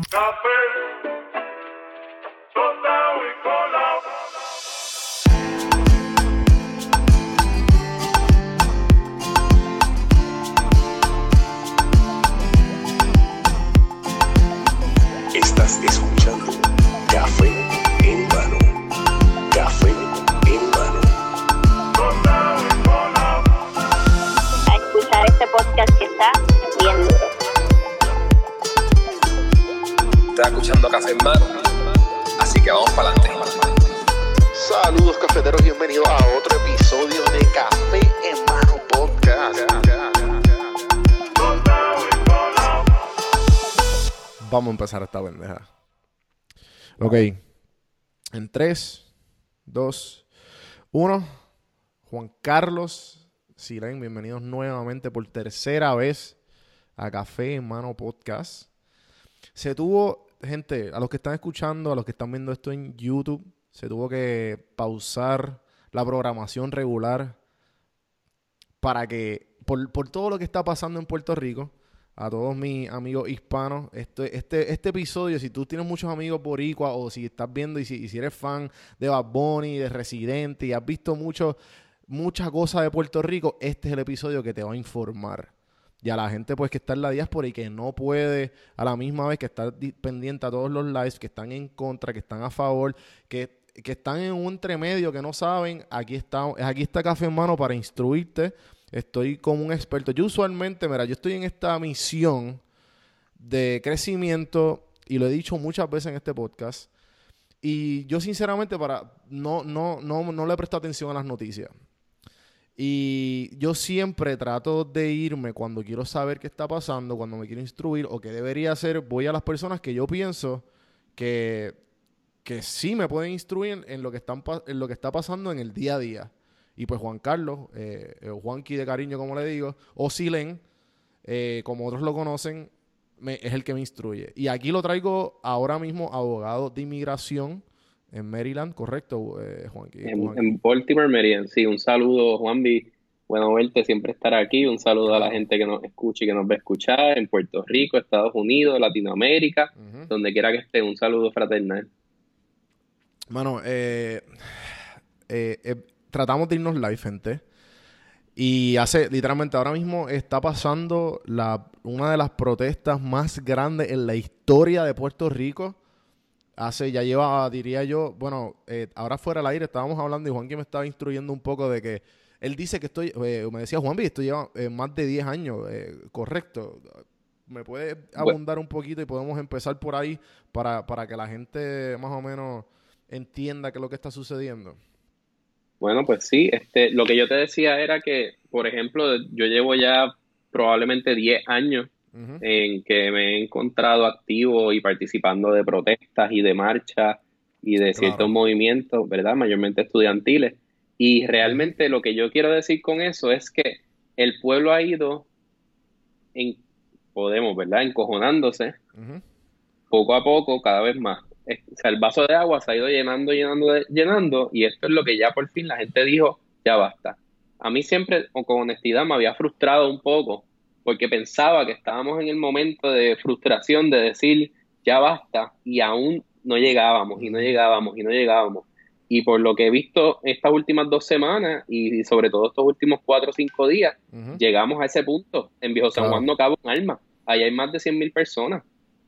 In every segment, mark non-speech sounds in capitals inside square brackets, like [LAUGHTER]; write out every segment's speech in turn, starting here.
Estás 2, 1. Juan Carlos Silén, bienvenidos nuevamente por tercera vez a Café en Mano Podcast. Se tuvo, gente, a los que están escuchando, a los que están viendo esto en YouTube, se tuvo que pausar la programación regular para que, por, por todo lo que está pasando en Puerto Rico, a todos mis amigos hispanos, este, este, este episodio, si tú tienes muchos amigos boricuas o si estás viendo y si, si eres fan de Bad Bunny, de Residente y has visto mucho, muchas cosas de Puerto Rico, este es el episodio que te va a informar. Y a la gente pues que está en la diáspora y que no puede a la misma vez que estar di- pendiente a todos los lives, que están en contra, que están a favor, que, que están en un entremedio, que no saben, aquí está, aquí está Café en Mano para instruirte. Estoy como un experto. Yo usualmente, mira, yo estoy en esta misión de crecimiento y lo he dicho muchas veces en este podcast. Y yo sinceramente para no, no, no, no le presto atención a las noticias. Y yo siempre trato de irme cuando quiero saber qué está pasando, cuando me quiero instruir o qué debería hacer, voy a las personas que yo pienso que, que sí me pueden instruir en lo que, están, en lo que está pasando en el día a día. Y pues Juan Carlos, eh, eh, Juanqui de cariño como le digo, o Silen, eh, como otros lo conocen, me- es el que me instruye. Y aquí lo traigo ahora mismo abogado de inmigración en Maryland, ¿correcto, eh, Juanqui? En, Juanqui? en Baltimore, Maryland, sí, un saludo, Juanvi. Bueno verte, siempre estar aquí. Un saludo a la gente que nos escucha y que nos va a escuchar en Puerto Rico, Estados Unidos, Latinoamérica, donde quiera que esté. Un saludo fraternal. Mano, eh, tratamos de irnos live, gente. Y hace, literalmente, ahora mismo está pasando la, una de las protestas más grandes en la historia de Puerto Rico. Hace, ya lleva, diría yo, bueno, eh, ahora fuera del aire estábamos hablando y Juanqui me estaba instruyendo un poco de que él dice que estoy, eh, me decía Juanvi, esto lleva eh, más de 10 años, eh, correcto. ¿Me puede abundar un poquito y podemos empezar por ahí para, para que la gente más o menos entienda qué es lo que está sucediendo? Bueno, pues sí, este, lo que yo te decía era que, por ejemplo, yo llevo ya probablemente 10 años en que me he encontrado activo y participando de protestas y de marchas y de ciertos movimientos, ¿verdad? Mayormente estudiantiles. Y realmente lo que yo quiero decir con eso es que el pueblo ha ido, en, podemos, ¿verdad? Encojonándose poco a poco, cada vez más. O sea, el vaso de agua se ha ido llenando, llenando, llenando, y esto es lo que ya por fin la gente dijo, ya basta. A mí siempre, o con honestidad, me había frustrado un poco, porque pensaba que estábamos en el momento de frustración de decir, ya basta, y aún no llegábamos, y no llegábamos, y no llegábamos. Y por lo que he visto estas últimas dos semanas, y sobre todo estos últimos cuatro o cinco días, llegamos a ese punto. En Viejo San. Juan no cabe un alma. Ahí hay más de 100.000 personas.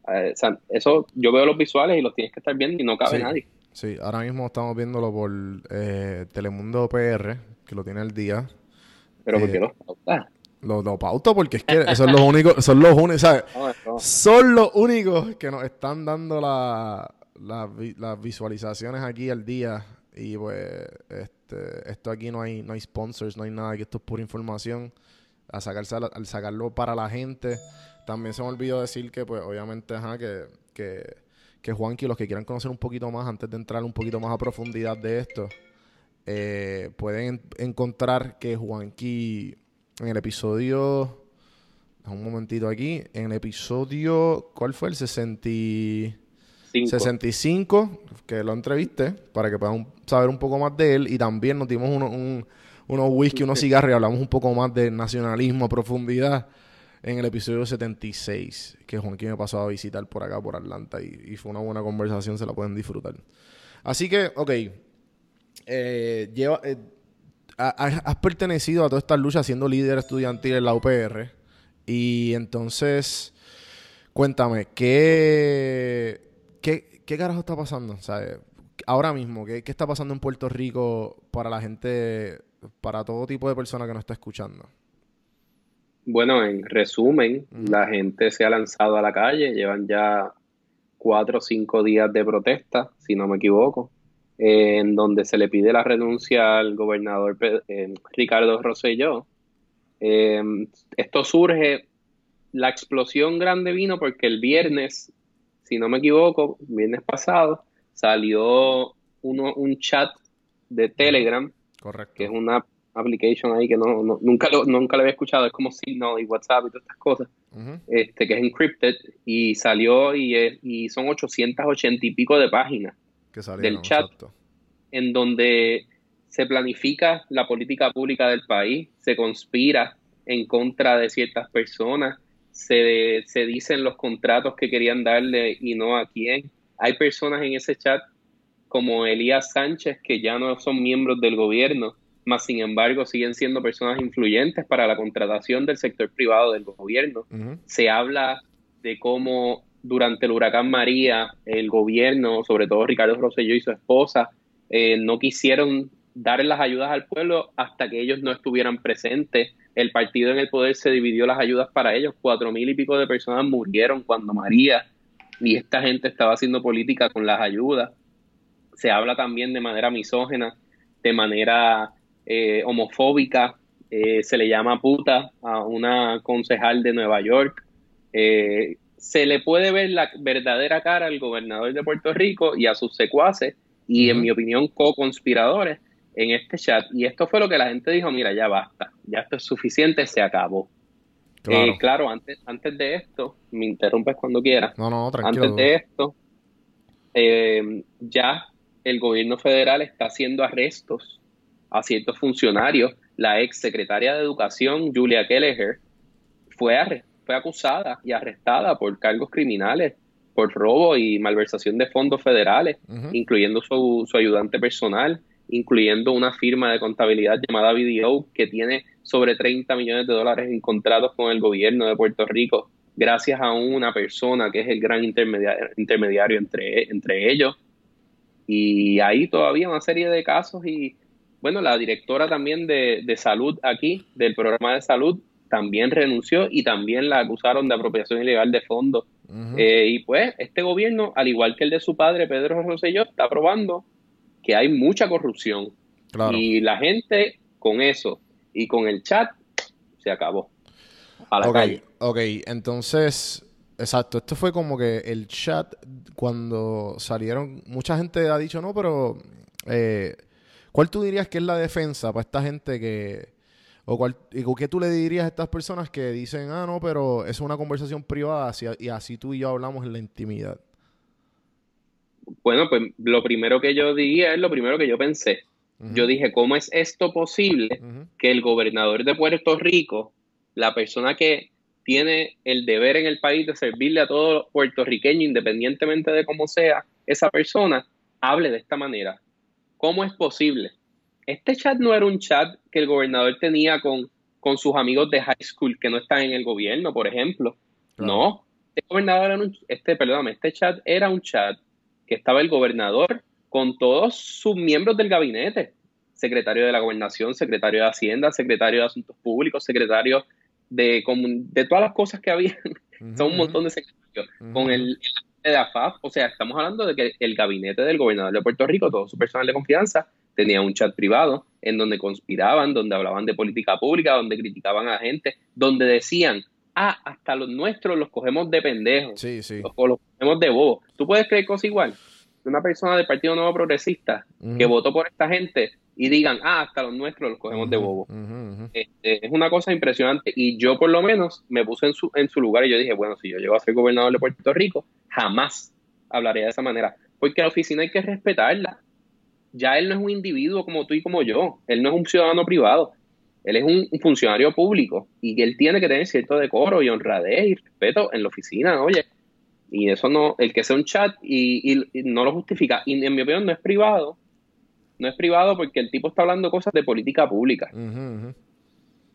Eh, o sea, eso yo veo los visuales y los tienes que estar viendo y no cabe Sí. nadie. Sí, ahora mismo estamos viéndolo por eh, Telemundo PR, que lo tiene al día. Pero Eh, porque los pautas. Lo, lo pauto porque es que son los únicos, son los únicos, ¿sabes? No, no. Son los únicos que nos están dando la- las visualizaciones aquí al día. Y pues, este, esto aquí no hay, no hay sponsors, no hay nada, que esto es pura información. A sacarse, al, al sacarlo para la gente. También se me olvidó decir que, pues, obviamente, ajá, que, que, que Juanqui, los que quieran conocer un poquito más, antes de entrar un poquito más a profundidad de esto, eh, pueden en- encontrar que Juanqui en el episodio un momentito aquí. En el episodio, ¿cuál fue? El 60 y- Cinco. 65, que lo entrevisté, para que puedan saber un poco más de él. Y también nos dimos uno- un- unos whisky, unos cigarros y hablamos un poco más de nacionalismo a profundidad en el episodio 76, que Juanquín me pasó a visitar por acá, por Atlanta, y, fue una buena conversación, se la pueden disfrutar. Así que, ok, eh, lleva, eh, ha- ha- has pertenecido a todas estas luchas siendo líder estudiantil en la UPR, y entonces, cuéntame, ¿qué, qué, qué carajo está pasando? Sea, ahora mismo, ¿qué, ¿qué está pasando en Puerto Rico para la gente, para todo tipo de personas que nos está escuchando? Bueno, en resumen, la gente se ha lanzado a la calle, llevan ya cuatro o cinco días de protesta, si no me equivoco, en donde se le pide la renuncia al gobernador eh, Ricardo Rosselló. Eh, esto surge, la explosión grande vino porque el viernes, si no me equivoco, viernes pasado, salió uno, un chat de Telegram Correcto. que es una application ahí que no, no- nunca, lo, nunca lo había escuchado, es como Signal y WhatsApp y todas estas cosas, este, que es encrypted y salió y, es- y son 880 y pico de páginas que salieron, del chat. exacto. en donde se planifica la política pública del país, se conspira en contra de ciertas personas, se, se dicen los contratos que querían darle y no a quién. Hay personas en ese chat como Elías Sánchez que ya no son miembros del gobierno, mas sin embargo siguen siendo personas influyentes para la contratación del sector privado del gobierno se habla de cómo durante el huracán María el gobierno, sobre todo Ricardo Rosselló y su esposa, eh, no quisieron dar las ayudas al pueblo hasta que ellos no estuvieran presentes. El partido en el poder se dividió las ayudas para ellos. Cuatro mil y pico de personas murieron cuando María y esta gente estaba haciendo política con las ayudas. Se habla también de manera misógena, de manera eh, homofóbica. Eh, se le llama puta a una concejal de Nueva York. Eh, se le puede ver la verdadera cara al gobernador de Puerto Rico y a sus secuaces y, en mi opinión, co-conspiradores en este chat. Y esto fue lo que la gente dijo, mira, ya basta, ya esto es suficiente, se acabó. Claro. Eh, claro, antes, antes de esto, me interrumpes cuando quieras. no, no, tranquilo. Antes de esto, eh, ya el gobierno federal está haciendo arrestos a ciertos funcionarios. La ex secretaria de Educación, Julia Kelleher, fue, fue acusada y arrestada por cargos criminales, por robo y malversación de fondos federales, incluyendo su, su ayudante personal, incluyendo una firma de contabilidad llamada BDO que tiene sobre 30 millones de dólares en contratos con el gobierno de Puerto Rico, gracias a una persona que es el gran intermediario, intermediario entre, entre ellos. Y hay todavía una serie de casos y, bueno, la directora también de, de salud aquí, del programa de salud, también renunció y también la acusaron de apropiación ilegal de fondos. Eh, y pues este gobierno, al igual que el de su padre, Pedro Rosselló, está probando que hay mucha corrupción. claro. Y la gente con eso y con el chat se acabó. A la calle. ok, entonces, exacto, esto fue como que el chat cuando salieron, mucha gente ha dicho, no, pero eh, ¿cuál tú dirías que es la defensa para esta gente que, o cuál, y qué tú le dirías a estas personas que dicen, ah, no, pero es una conversación privada así- y así tú y yo hablamos en la intimidad? Bueno, pues lo primero que yo diría es lo primero que yo pensé. Yo dije, ¿cómo es esto posible que el gobernador de Puerto Rico, la persona que tiene el deber en el país de servirle a todo puertorriqueño, independientemente de cómo sea esa persona, hable de esta manera? ¿Cómo es posible? Este chat no era un chat que el gobernador tenía con, con sus amigos de high school que no están en el gobierno, por ejemplo. Claro. No, este gobernador era un, este, perdóname, este chat era un chat que estaba el gobernador con todos sus miembros del gabinete, secretario de la gobernación, secretario de Hacienda, secretario de Asuntos Públicos, secretario de, de todas las cosas que había, [LAUGHS] son un montón de secretarios, con el, el de o sea, estamos hablando de que el gabinete del gobernador de Puerto Rico, todo su personal de confianza, tenía un chat privado en donde conspiraban, donde hablaban de política pública, donde criticaban a gente, donde decían, ah, hasta los nuestros los cogemos de pendejos Sí, sí. o los ponemos de bobo. ¿Tú puedes creer cosas igual? Una persona del Partido Nuevo Progresista que votó por esta gente y digan, ah, hasta los nuestros los cogemos de bobo. Este, es una cosa impresionante y yo por lo menos me puse en su, en su lugar y yo dije, bueno, si yo llego a ser gobernador de Puerto Rico, jamás hablaría de esa manera, porque la oficina hay que respetarla. ya él no es un individuo como tú y como yo, él no es un ciudadano privado, él es un, un funcionario público y él tiene que tener cierto decoro y honradez y respeto en la oficina, oye. Y eso no, el que sea un chat y, y- y no lo justifica. Y en mi opinión no es privado, no es privado porque el tipo está hablando cosas de política pública.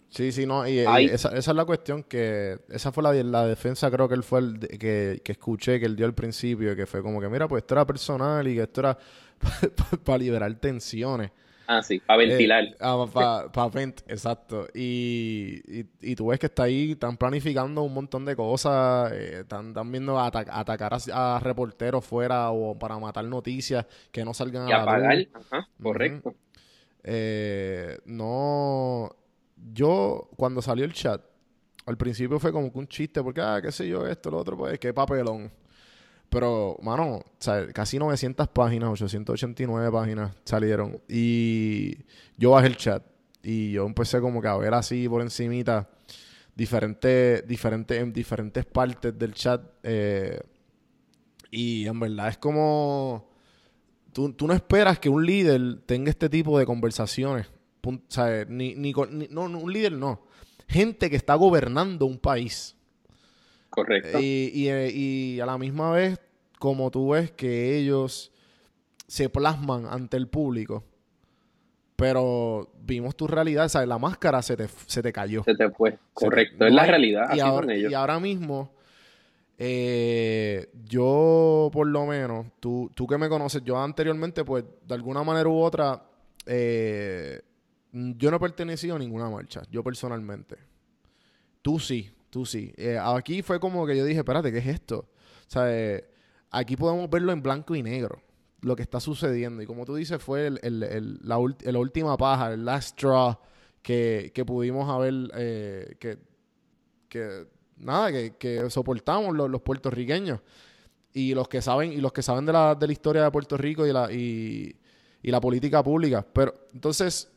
Sí, sí, no, y, esa, esa es la cuestión que, esa fue la, la defensa, creo que él fue el de- que, que escuché, que él dio al principio, que fue como que, mira, pues esto era personal y que esto era [LAUGHS] para liberar tensiones. Ah, sí, para ventilar. para vent, exacto. Y, y, y tú ves que está ahí, están planificando un montón de cosas, eh, están, están viendo ata- atacar a, a reporteros fuera o para matar noticias que no salgan y a la apagar, ajá, correcto. Eh, no. Yo, cuando salió el chat, al principio fue como que un chiste, porque, ah, qué sé yo, esto, lo otro, pues, qué papelón. Pero, mano, casi 900 páginas, 889 páginas salieron. Y yo bajé el chat. Y yo empecé como que a ver así por encimita diferentes, diferentes, en diferentes partes del chat. eh, y en verdad es como... Tú, tú no esperas que un líder tenga este tipo de conversaciones. Ni, ni no, un líder no. Gente que está gobernando un país. Correcto. Y, y, eh, y a la misma vez, como tú ves que ellos se plasman ante el público, pero vimos tu realidad, ¿sabes? La máscara se te, se te cayó. Se te fue. Te- Correcto. no es la hay- realidad. Y Así son ahora, ellos. y ahora mismo, eh, yo por lo menos, tú, tú que me conoces, yo anteriormente, pues de alguna manera u otra, eh, yo no he pertenecido a ninguna marcha, yo personalmente. Tú sí, tú sí. Eh, aquí fue como que yo dije, espérate, ¿qué es esto? O sea, eh, aquí podemos verlo en blanco y negro, lo que está sucediendo. Y como tú dices, fue la, última paja, el last straw que, pudimos haber, eh, que, nada, que, soportamos los, puertorriqueños. Y los que saben, y los que saben de la, de la historia de Puerto Rico y la, política pública. Pero, entonces,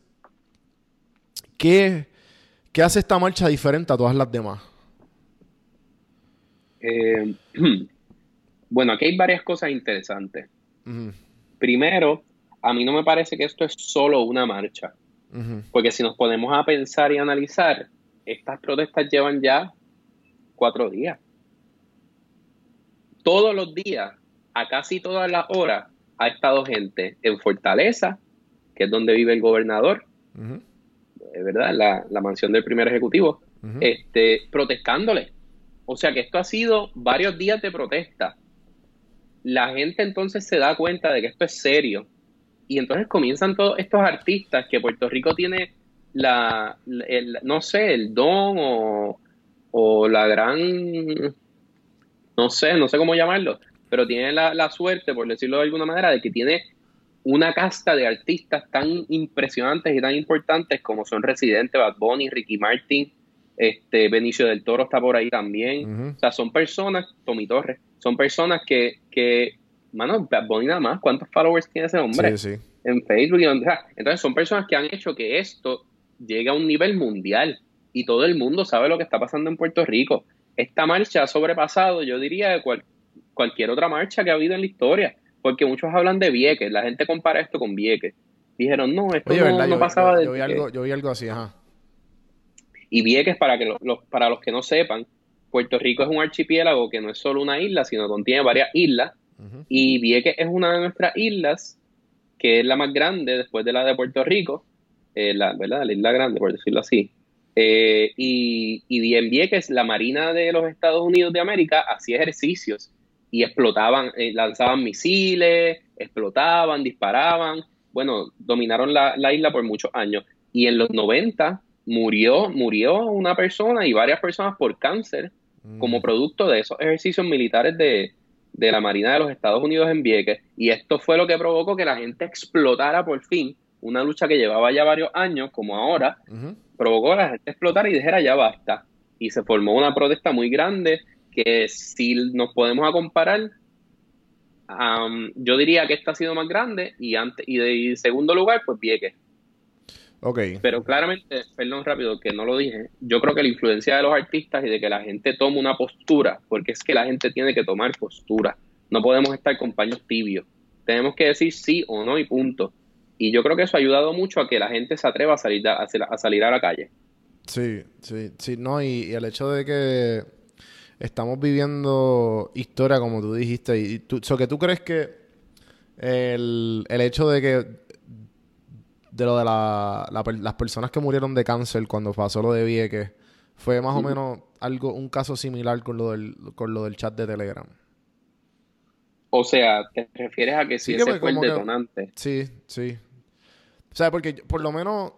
¿qué, ¿qué hace esta marcha diferente a todas las demás? Eh, [CLEARS THROAT] bueno, aquí hay varias cosas interesantes. Primero, a mí no me parece que esto es solo una marcha, porque si nos ponemos a pensar y analizar, estas protestas llevan ya cuatro días. Todos los días, a casi todas las horas, ha estado gente en Fortaleza, que es donde vive el gobernador, ujú, eh, ¿verdad? La, la mansión del primer ejecutivo, este, protestándole. O sea que esto ha sido varios días de protesta. La gente entonces se da cuenta de que esto es serio. Y entonces comienzan todos estos artistas que Puerto Rico tiene la, el- no sé, el don o, o la gran, no sé, no sé cómo llamarlo, pero tiene la, la suerte, por decirlo de alguna manera, de que tiene una casta de artistas tan impresionantes y tan importantes como son Residente, Bad Bunny, Ricky Martin, este Benicio del Toro está por ahí también. O sea, son personas, Tommy Torres, son personas que, que mano, Bad Bunny nada más, ¿cuántos followers tiene ese hombre? Sí, sí. en Facebook. y donde- sea, entonces son personas que han hecho que esto llegue a un nivel mundial y todo el mundo sabe lo que está pasando en Puerto Rico. Esta marcha ha sobrepasado, yo diría, cual- cualquier otra marcha que ha habido en la historia, porque muchos hablan de Vieques, la gente compara esto con Vieques. Dijeron, no, esto Oye, no, ¿verdad? no Yo, pasaba yo- de vi algo, yo vi algo así, ajá. Y Vieques, para, que lo- para los que no sepan, Puerto Rico es un archipiélago que no es solo una isla, sino contiene varias islas. Y Vieques es una de nuestras islas, que es la más grande después de la de Puerto Rico, eh, la, ¿verdad? La isla grande, por decirlo así. Eh, y, y en Vieques, la Marina de los Estados Unidos de América hacía ejercicios y explotaban, eh, lanzaban misiles, explotaban, disparaban. Bueno, dominaron la, la isla por muchos años. Y en los 90 murió, murió una persona y varias personas por cáncer como Mm. producto de esos ejercicios militares de, de la Marina de los Estados Unidos en Vieques. Y esto fue lo que provocó que la gente explotara por fin una lucha que llevaba ya varios años, como ahora, provocó a la gente explotar y dijera ya basta. Y se formó una protesta muy grande que si nos podemos comparar, am, yo diría que esta ha sido más grande y, antes, y de y segundo lugar, pues Vieques. Ok. Pero claramente, perdón rápido que no lo dije, yo creo que la influencia de los artistas y de que la gente tome una postura, porque es que la gente tiene que tomar postura. No podemos estar con paños tibios. Tenemos que decir sí o no y punto. Y yo creo que eso ha ayudado mucho a que la gente se atreva a salir a, a salir a la calle. Sí, sí, sí, no, y, y el hecho de que estamos viviendo historia, como tú dijiste, y tú, so que tú crees que el, el hecho de que de lo de la, las personas que murieron de cáncer cuando pasó lo de Vieques fue más o menos algo un caso similar con lo del con lo del chat de Telegram. O sea, te refieres a que si Sí, que ese pues fue el que- detonante. Sí, sí. O sea, porque por lo menos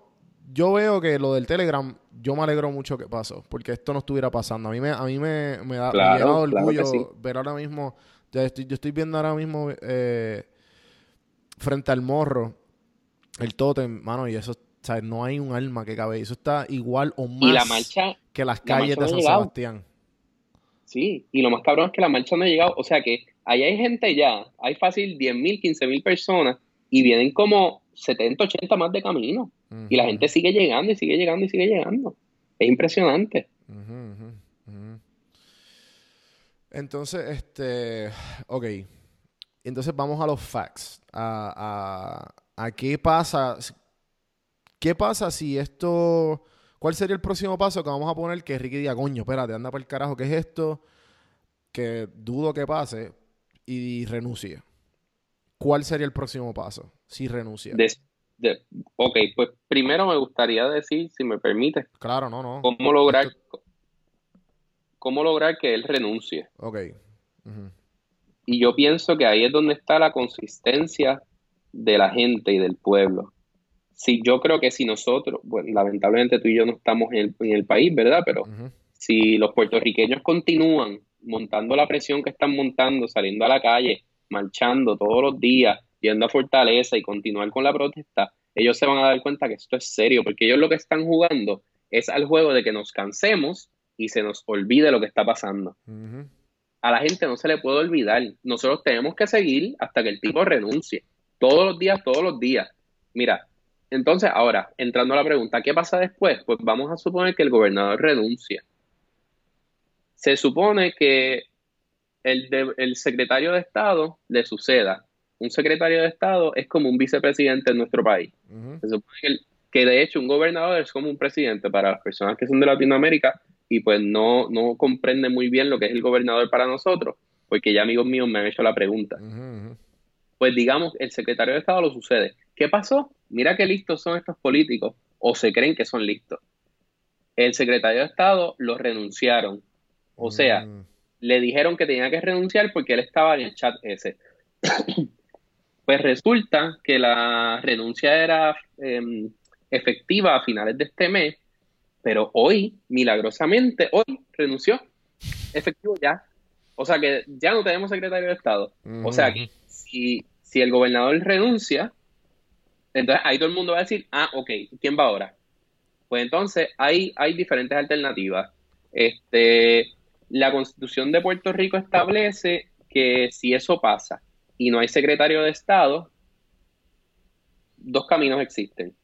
yo veo que lo del Telegram, yo me alegro mucho que pasó, porque esto no estuviera pasando. A mí me, a mí me, me da me Claro, llena de claro que orgullo sí. ver ahora mismo, ya estoy, yo estoy viendo ahora mismo eh, frente al morro, el tótem, mano, y eso, o sea, no hay un alma que cabe. Eso está igual o más Y la marcha, que las la calles de San. Sebastián. sí, y lo más cabrón es que la marcha no ha llegado. O sea que ahí hay gente ya, hay fácil 10.000, 15.000 personas y vienen como 70, 80 más de camino. Y la gente sigue llegando y sigue llegando y sigue llegando. Es impresionante. Entonces, este, ok. Entonces vamos a los facts. A, a, qué pasa. ¿Qué pasa si esto... ¿Cuál sería el próximo paso que vamos a poner que Ricky diga, coño, espérate, anda para el carajo, ¿qué es esto? Que dudo que pase y renuncie. ¿Cuál sería el próximo paso si renuncia? De- ok, pues primero me gustaría decir, si me permite, Claro, no, no. cómo lograr, Esto- cómo lograr que él renuncie. Ok. Y yo pienso que ahí es donde está la consistencia de la gente y del pueblo. Si yo creo que si nosotros, bueno, lamentablemente tú y yo no estamos en el, en el país, ¿verdad? Pero si los puertorriqueños continúan montando la presión que están montando, saliendo a la calle, marchando todos los días, yendo a Fortaleza y continuar con la protesta, ellos se van a dar cuenta que esto es serio, porque ellos lo que están jugando es al juego de que nos cansemos y se nos olvide lo que está pasando. A la gente no se le puede olvidar. Nosotros tenemos que seguir hasta que el tipo renuncie. Todos los días, todos los días. Mira, entonces ahora, entrando a la pregunta, ¿qué pasa después? Pues vamos a suponer que el gobernador renuncia. Se supone que el, de- el secretario de Estado le suceda. Un secretario de Estado es como un vicepresidente en nuestro país. Se supone que, el- que de hecho un gobernador es como un presidente para las personas que son de Latinoamérica y pues no, no comprenden muy bien lo que es el gobernador para nosotros, porque ya amigos míos me han hecho la pregunta. Pues digamos, el secretario de Estado lo sucede. ¿Qué pasó? Mira qué listos son estos políticos, o se creen que son listos. El secretario de Estado lo renunciaron. O sea, Mm. le dijeron que tenía que renunciar porque él estaba en el chat ese. [COUGHS] pues resulta que la renuncia era em, efectiva a finales de este mes, pero hoy, milagrosamente, hoy renunció. Efectivo ya. O sea que ya no tenemos secretario de Estado. O sea que si, si el gobernador renuncia, entonces ahí todo el mundo va a decir, ah, ok, ¿quién va ahora? Pues entonces hay, hay diferentes alternativas. Este, la constitución de Puerto Rico establece que si eso pasa y no hay secretario de Estado, dos caminos existen.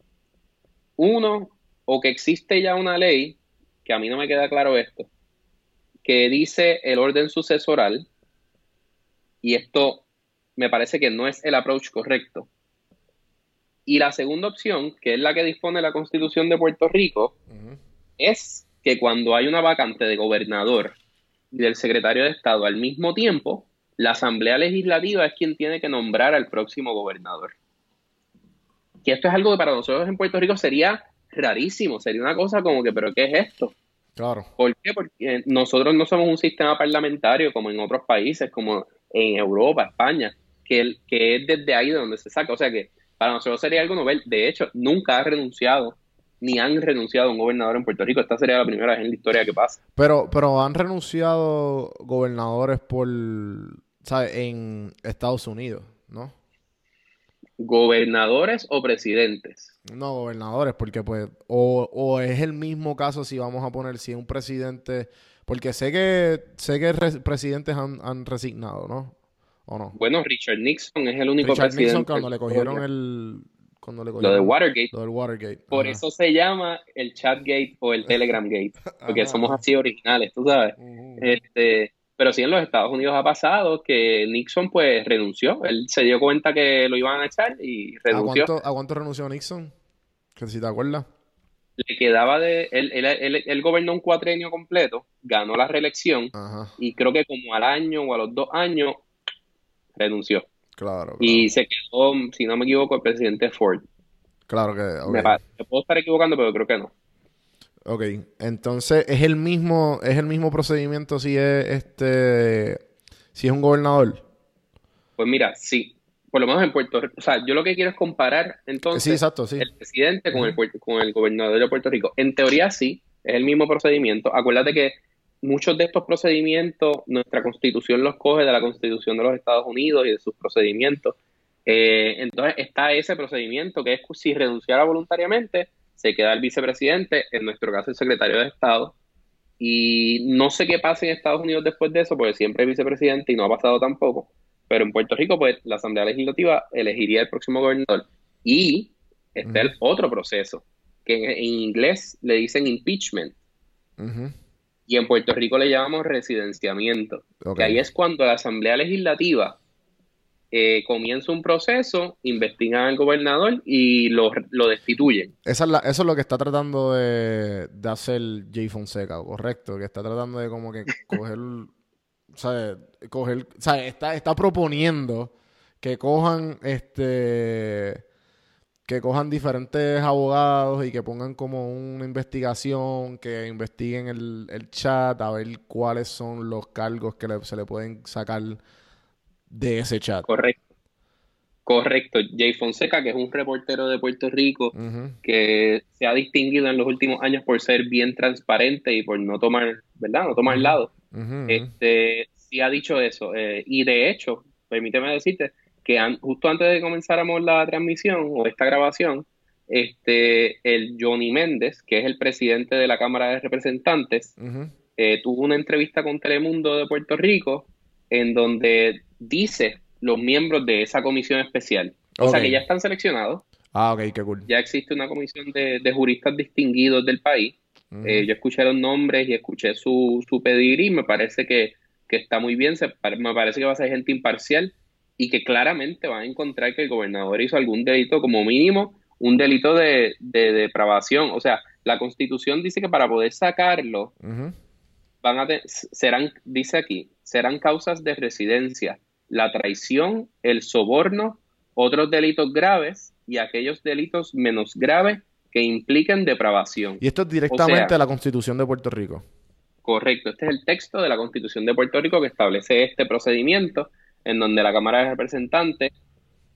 Uno, o que existe ya una ley, que a mí no me queda claro esto, que dice el orden sucesoral, y esto me parece que no es el approach correcto. Y la segunda opción, que es la que dispone la Constitución de Puerto Rico, es que cuando hay una vacante de gobernador y del secretario de Estado al mismo tiempo, la Asamblea Legislativa es quien tiene que nombrar al próximo gobernador. Que esto es algo que para nosotros en Puerto Rico sería rarísimo, sería una cosa como que, pero ¿qué es esto? Claro. ¿Por qué? Porque nosotros no somos un sistema parlamentario como en otros países, como en Europa, España, que, el- que es desde ahí de donde se saca. O sea que para nosotros sería algo novel. De hecho, nunca ha renunciado, ni han renunciado a un gobernador en Puerto Rico. Esta sería la primera vez en la historia que pasa. Pero, pero han renunciado gobernadores por, ¿sabes? En Estados Unidos, ¿no? ¿Gobernadores o presidentes? No, gobernadores, porque pues, o, o es el mismo caso si vamos a poner si un presidente, porque sé que sé que res- presidentes han, han resignado, ¿no? ¿O no? Bueno, Richard Nixon es el único Richard presidente. Nixon cuando le cogieron el, cuando le Lo de cogieron Watergate. lo del Watergate. Por Ajá. eso se llama el Chatgate o el Telegram Gate, [LAUGHS] porque Ajá. somos así originales, tú sabes. Este, Pero sí en los Estados Unidos ha pasado que Nixon pues renunció. Él se dio cuenta que lo iban a echar y ¿A renunció. cuánto, ¿A cuánto renunció Nixon? Que si te acuerdas. Le quedaba de... Él, él, él- él gobernó un cuatrenio completo, ganó la reelección Ajá, y creo que como al año o a los dos años renunció. claro. Claro, Y se quedó, si no me equivoco, el presidente Ford. claro que. ok. Me, puedo estar equivocando, pero creo que no. Ok, entonces es el mismo, es el mismo procedimiento si es este, si es un gobernador. Pues mira, sí. Por lo menos en Puerto Rico. O sea, yo lo que quiero es comparar entonces sí, exacto, sí. el presidente con el, con el gobernador de Puerto Rico. En teoría sí, es el mismo procedimiento. Acuérdate que muchos de estos procedimientos, nuestra constitución los coge de la constitución de los Estados Unidos y de sus procedimientos. Eh, entonces está ese procedimiento que es si renunciara voluntariamente, se queda el vicepresidente, en nuestro caso el secretario de Estado. Y no sé qué pasa en Estados Unidos después de eso, porque siempre hay vicepresidente y no ha pasado tampoco. Pero en Puerto Rico, pues la Asamblea Legislativa elegiría el próximo gobernador. Y está el otro proceso, que en, en inglés le dicen impeachment. Y en Puerto Rico le llamamos residenciamiento. ok. Que ahí es cuando la Asamblea Legislativa eh, comienza un proceso, investigan al gobernador y lo, lo destituyen. Esa es la- eso es lo que está tratando de, de hacer Jay Fonseca, correcto, que está tratando de como que [LAUGHS] coger, ¿sabes? Coger, ¿sabes? Está, está proponiendo que cojan este que cojan diferentes abogados y que pongan como una investigación, que investiguen el, el chat a ver cuáles son los cargos que le- se le pueden sacar de ese chat. Correcto. Correcto. Jay Fonseca, que es un reportero de Puerto Rico, que se ha distinguido en los últimos años por ser bien transparente y por no tomar, ¿verdad? No tomar lado. Este, sí ha dicho eso. eh, y de hecho, permíteme decirte que an- justo antes de que comenzáramos la transmisión o esta grabación, este, el Johnny Méndez, que es el presidente de la Cámara de Representantes, eh, tuvo una entrevista con Telemundo de Puerto Rico en donde dice los miembros de esa comisión especial. O sea que ya están seleccionados, Ah, ok, qué cool. ya existe una comisión de, de juristas distinguidos del país. Eh, yo escuché los nombres y escuché su, su pedigrí. Y me parece que, que está muy bien, se me parece que va a ser gente imparcial y que claramente van a encontrar que el gobernador hizo algún delito, como mínimo, un delito de, de depravación. O sea, la constitución dice que para poder sacarlo, van a te- serán, dice aquí, serán causas de residencia, la traición, el soborno, otros delitos graves y aquellos delitos menos graves que impliquen depravación. Y esto es directamente O sea- a la Constitución de Puerto Rico. Correcto, este es el texto de la Constitución de Puerto Rico que establece este procedimiento en donde la Cámara de Representantes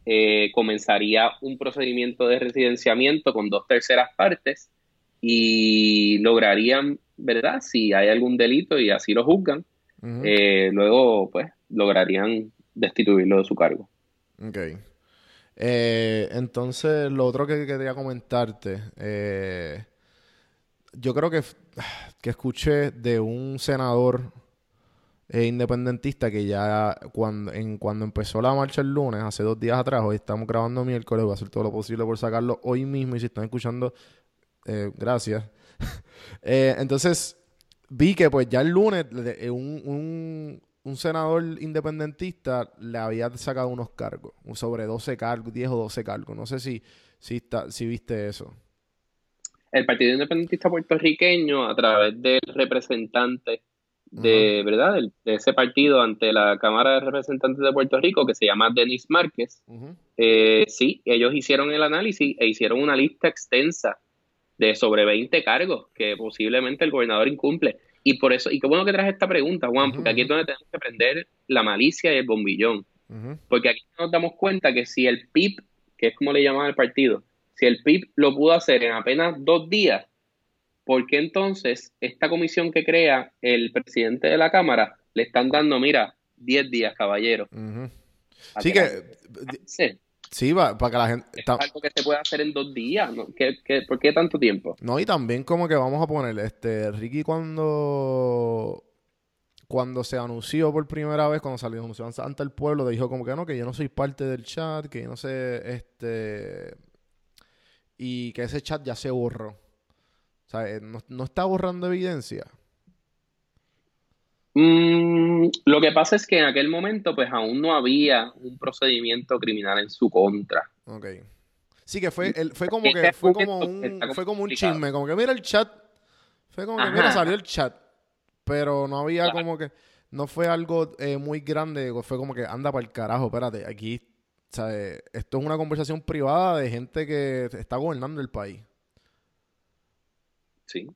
eh, comenzaría un procedimiento de residenciamiento con dos terceras partes y lograrían, ¿verdad? Si hay algún delito y así lo juzgan, eh, luego pues lograrían destituirlo de su cargo. Ok. Eh, entonces, lo otro que quería comentarte, eh, yo creo que, que escuché de un senador eh, independentista que ya cuando, en, cuando empezó la marcha el lunes, hace dos días atrás, hoy estamos grabando miércoles, voy a hacer todo lo posible por sacarlo hoy mismo y si están escuchando, eh, gracias. [LAUGHS] Eh, entonces, vi que pues ya el lunes eh, un, un, un senador independentista le había sacado unos cargos, sobre 12 cargos, 10 o 12 cargos. No sé si, si, está, si viste eso. El Partido Independentista Puertorriqueño, a través del representante de, ¿verdad? Del- de ese partido ante la Cámara de Representantes de Puerto Rico, que se llama Denis Márquez, eh, sí, ellos hicieron el análisis e hicieron una lista extensa de sobre 20 cargos que posiblemente el gobernador incumple. Y por eso, y qué bueno que traes esta pregunta, Juan, porque aquí es donde tenemos que aprender la malicia y el bombillón. Porque aquí nos damos cuenta que si el PIB, que es como le llaman al partido, si el PIB lo pudo hacer en apenas dos días, ¿por qué entonces esta comisión que crea el presidente de la Cámara le están dando, mira, 10 días, caballero? ¿A Sí que, sí, para que la gente... Es algo que se puede hacer en dos días. ¿no? ¿Qué- qué- por qué tanto tiempo? No, y también como que vamos a poner, este, Ricky cuando cuando se anunció por primera vez, cuando salió anunció ante el pueblo, dijo como que no, que yo no soy parte del chat, que yo no sé, este, y que ese chat ya se borró. O sea, eh, no, no está borrando evidencia. Mm, lo que pasa es que en aquel momento, pues aún no había un procedimiento criminal en su contra. Ok. Sí, que fue, el- fue como que fue como un, fue como un chisme, como que mira el chat, fue como que Ajá. mira salió el chat, pero no había Claro. como que, no fue algo eh, muy grande, fue como que anda para el carajo, espérate, aquí, ¿sabes? Esto es una conversación privada de gente que está gobernando el país. Sí.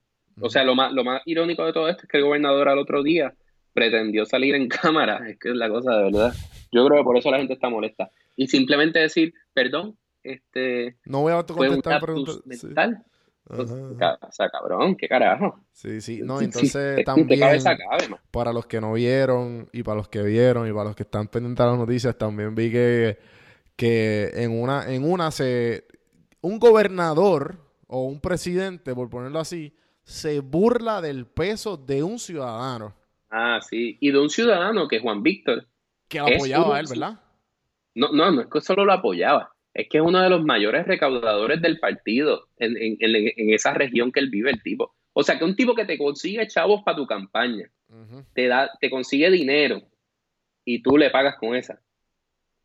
O sea, lo más, lo más irónico de todo esto es que el gobernador al otro día pretendió salir en [LAUGHS] cámara. Es que es la cosa de verdad. Yo creo que por eso la gente está molesta. Y simplemente decir, perdón, este No voy a contestar preguntas. mental. O sea, cabrón, qué carajo. Sí, sí, no, entonces ¿qué también cabe, para los que no vieron y para los que vieron y para los que están pendientes de las noticias, también vi que, que en una, en una se un gobernador o un presidente, por ponerlo así, se burla del peso de un ciudadano Ah, sí. Y de un ciudadano que Juan Víctor, que Es apoyaba un- a él, ¿verdad? no, no, no es que solo lo apoyaba, es que es uno de los mayores recaudadores del partido en, en- en- en esa región que él vive, el tipo. O sea, que un tipo que te consigue chavos para tu campaña, te da, te consigue dinero y tú le pagas con esa.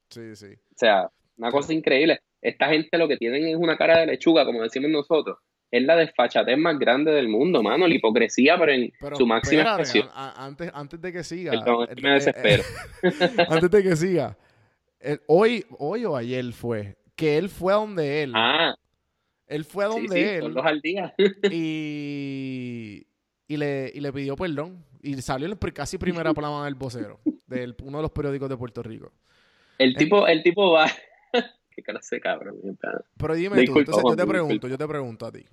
Sí, sí. O sea, una cosa increíble. Esta gente lo que tienen es una cara de lechuga, como decimos nosotros. Es la desfachatez más grande del mundo, mano. La hipocresía, pero en Pero su máxima espérate, expresión. a- a- antes, antes de que siga, Perdón, que eh, me eh, desespero. eh, [LAUGHS] antes de que siga, el- hoy, hoy o ayer fue que él fue a donde él, Ah, él fue a donde sí, él dos al día. y, y, le, y le pidió perdón. Y salió pri- casi primera plana del vocero, de uno de los periódicos de Puerto Rico. El tipo, el tipo va. Qué clase de cabrón. Pero dime Disculpa, tú, entonces yo te pregunto, yo te pregunto a ti.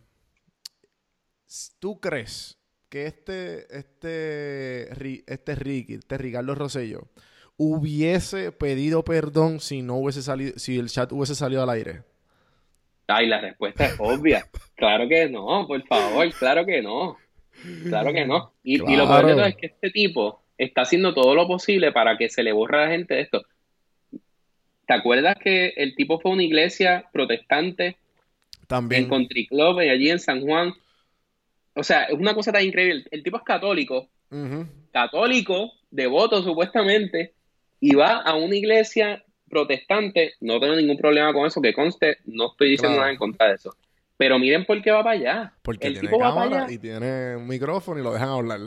¿Tú crees que este, este, este Ricky, este Ricardo Rosello, hubiese pedido perdón si no hubiese salido, si el chat hubiese salido al aire? Ay, la respuesta es obvia. Claro que no, por favor, claro que no. Claro que no. Y, y lo peor de todo es que este tipo está haciendo todo lo posible para que se le borre a la gente de esto. ¿Te acuerdas que el tipo fue a una iglesia protestante en También. Country Club y allí en San Juan? O sea, es una cosa tan increíble. El tipo es católico, católico, devoto supuestamente, y va a una iglesia protestante. No tengo ningún problema con eso, que conste, no estoy diciendo Claro. nada en contra de eso. Pero miren por qué va para allá. Porque el tiene tipo va para cámara allá. y tiene un micrófono y lo dejan hablar.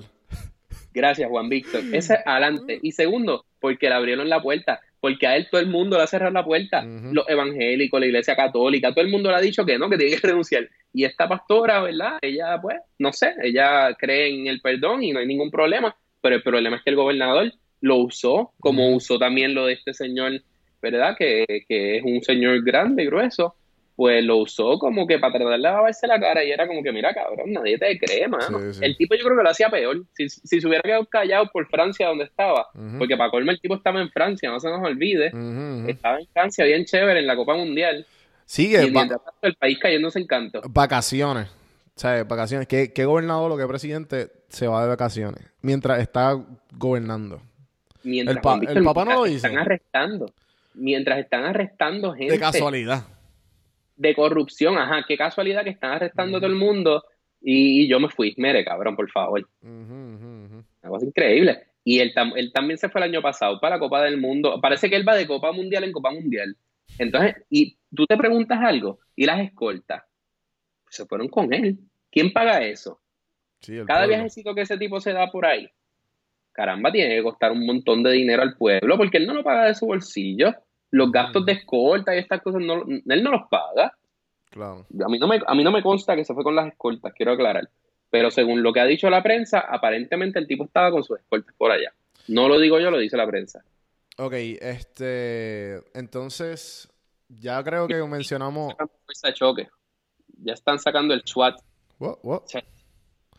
Gracias, Juan Víctor. Ese es [LAUGHS] adelante. Y segundo, porque le abrieron la puerta. Porque a él todo el mundo le ha cerrado la puerta. Los evangélicos, la iglesia católica, todo el mundo le ha dicho que no, que tiene que [LAUGHS] renunciar. Y esta pastora, ¿verdad? Ella, pues, no sé, ella cree en el perdón y no hay ningún problema. Pero el problema es que el gobernador lo usó, como usó también lo de este señor, ¿verdad? Que, que es un señor grande, grueso. Pues lo usó como que para tratar de lavarse la cara y era como que, mira, cabrón, nadie te cree, mano. Sí, sí. El tipo yo creo que lo hacía peor. Si, si se hubiera quedado callado por Francia donde estaba, porque para colmo el tipo estaba en Francia, no se nos olvide. Estaba en Francia bien chévere en la Copa Mundial. Sigue, Y mientras tanto el país cayéndose en canto. vacaciones. O sea, vacaciones. ¿Qué, qué gobernador o qué presidente se va de vacaciones mientras está gobernando? Mientras, El pa- papá no lo dice. Están arrestando. Mientras están arrestando gente De casualidad. De corrupción. Ajá, qué casualidad que están arrestando a todo el mundo. Y, y yo me fui. Mere, cabrón, por favor. Ujú, ujú. Una cosa increíble. Y él, tam- él también se fue el año pasado para la Copa del Mundo. Parece que él va de Copa Mundial en Copa Mundial. Entonces, y tú te preguntas algo, y las escoltas se fueron con él. ¿Quién paga eso? Sí, Cada pueblo. viajecito que ese tipo se da por ahí, caramba, tiene que costar un montón de dinero al pueblo, porque él no lo paga de su bolsillo. Los gastos de escolta y estas cosas, no, él no los paga. Claro. A mí, no me, a mí no me consta que se fue con las escoltas, quiero aclarar. Pero según lo que ha dicho la prensa, aparentemente el tipo estaba con sus escoltas por allá. No lo digo yo, lo dice la prensa. Ok, este. Entonces, ya creo que mencionamos. Choque. Ya están sacando el SWAT. What, what?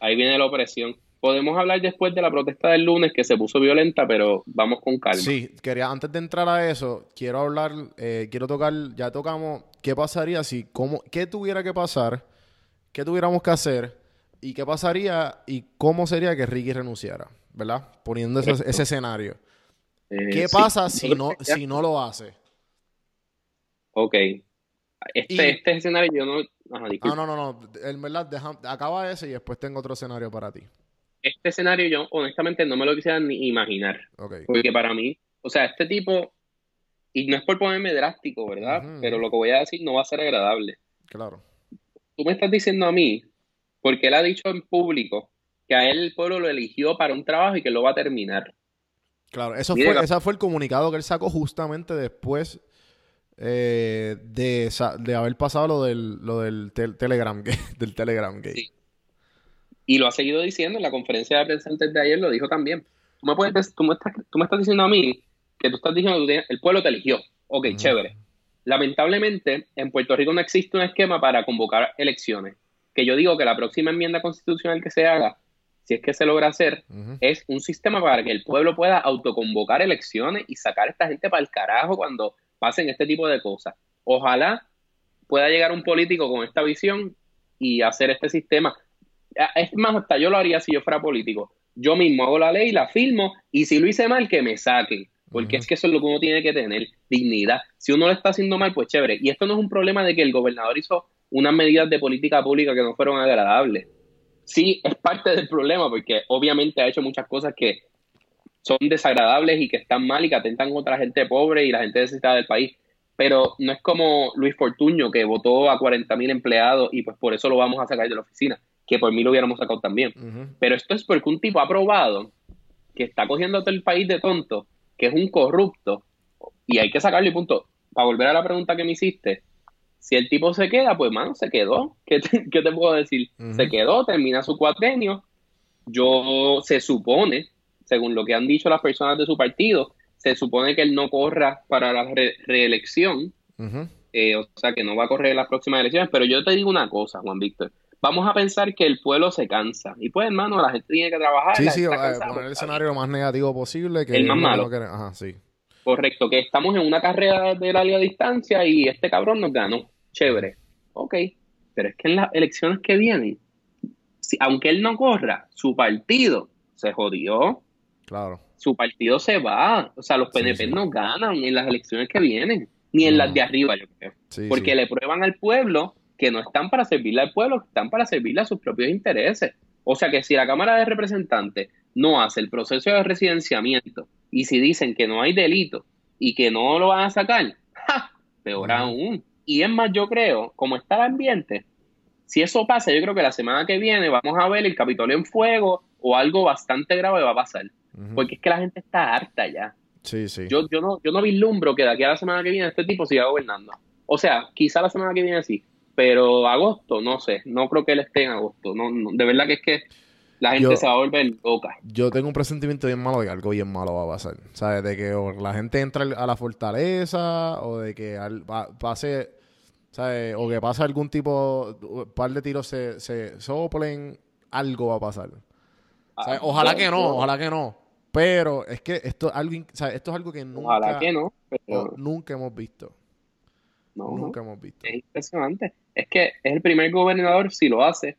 Ahí viene la opresión. Podemos hablar después de la protesta del lunes que se puso violenta, pero vamos con calma. Sí, quería, antes de entrar a eso, quiero hablar, eh, quiero tocar, ya tocamos, ¿qué pasaría si, cómo, qué tuviera que pasar, qué tuviéramos que hacer y qué pasaría y cómo sería que Ricky renunciara, ¿verdad? Poniendo ese, escenario. Eh, ¿Qué sí. pasa si no, ya- si no lo hace? Ok. Este, Y- este escenario yo no... Ajá. Ah, no, no, no, en verdad, deja- acaba ese y después tengo otro escenario para ti. Este escenario yo honestamente no me lo quisiera ni imaginar. Porque para mí, o sea, este tipo, y no es por ponerme drástico, ¿verdad? Pero lo que voy a decir no va a ser agradable. Claro. Tú me estás diciendo a mí, porque él ha dicho en público que a él el pueblo lo eligió para un trabajo y que lo va a terminar. Claro, eso fue, ese fue el comunicado que él sacó justamente después eh, de, haber pasado lo del, lo del tel- Telegram, Gate- [LAUGHS] del Telegram Gate. Sí. Y lo ha seguido diciendo en la conferencia de prensa antes de ayer, lo dijo también. Tú me, puedes, dec- tú me, estás, tú me estás diciendo a mí que tú estás diciendo que el pueblo te eligió. Ok, chévere. Lamentablemente, en Puerto Rico no existe un esquema para convocar elecciones. Que yo digo que la próxima enmienda constitucional que se haga, si es que se logra hacer, es un sistema para que el pueblo pueda autoconvocar elecciones y sacar a esta gente para el carajo cuando pasen este tipo de cosas. Ojalá pueda llegar un político con esta visión y hacer este sistema. Ah, Es más, hasta yo lo haría si yo fuera político. Yo mismo hago la ley, la firmo y si lo hice mal, que me saquen. Porque es que eso es lo que uno tiene que tener, dignidad. Si uno lo está haciendo mal, pues chévere. Y esto no es un problema de que el gobernador hizo unas medidas de política pública que no fueron agradables sí es parte del problema porque obviamente ha hecho muchas cosas que son desagradables y que están mal y que atentan contra la gente pobre y la gente necesitada del país. Pero no es como Luis Fortuño que votó a 40 mil empleados y pues por eso lo vamos a sacar de la oficina, que por mí lo hubiéramos sacado también. Pero esto es porque un tipo ha probado que está cogiendo todo el país de tonto, que es un corrupto, y hay que sacarlo y punto. Para volver a la pregunta que me hiciste, si el tipo se queda, pues mano, se quedó. [LAUGHS] ¿Qué te, qué te puedo decir? Se quedó, termina su cuatrenio. Yo se supone, según lo que han dicho las personas de su partido, se supone que él no corra para la re- reelección, eh, o sea que no va a correr en las próximas elecciones, pero yo te digo una cosa, Juan Víctor, vamos a pensar que el pueblo se cansa, y pues hermano, la gente tiene que trabajar, Sí, sí, poner el escenario lo más negativo posible. Que El más que malo. quiere- Ajá, sí. correcto, que estamos en una carrera de larga distancia y este cabrón nos ganó, chévere, ok, pero es que en las elecciones que vienen, si- aunque él no corra, su partido se jodió, Claro. su partido se va, o sea, los PNP sí. no ganan en las elecciones que vienen, ni en las de arriba, yo creo. Sí, porque le prueban al pueblo que no están para servirle al pueblo, que están para servirle a sus propios intereses. O sea que si la Cámara de Representantes no hace el proceso de residenciamiento y si dicen que no hay delito y que no lo van a sacar, ¡ja! peor aún. Y es más, yo creo, como está el ambiente, si eso pasa, yo creo que la semana que viene vamos a ver el Capitolio en fuego o algo bastante grave va a pasar. Porque es que la gente está harta ya. Sí, sí. Yo, yo, no, yo no vislumbro que de aquí a la semana que viene este tipo siga gobernando. O sea, quizá la semana que viene sí, pero agosto, no sé, no creo que él esté en agosto. No, no, de verdad que es que la gente Yo- se va a volver loca. Yo tengo un presentimiento bien malo de que algo bien malo va a pasar. ¿Sabes? De que o la gente entra a la fortaleza o de que al- pa- pase, ¿sabes? O que pase algún tipo, un par de tiros se, se soplen, algo va a pasar. ¿Sabes? Ah, Ojalá que no, ojalá que no. Pero es que esto es algo, ¿sabes? Esto es algo que nunca, Ojalá que no, pero no- nunca hemos visto. No, no. Nunca hemos visto. Es impresionante. Es que es el primer gobernador, si lo hace,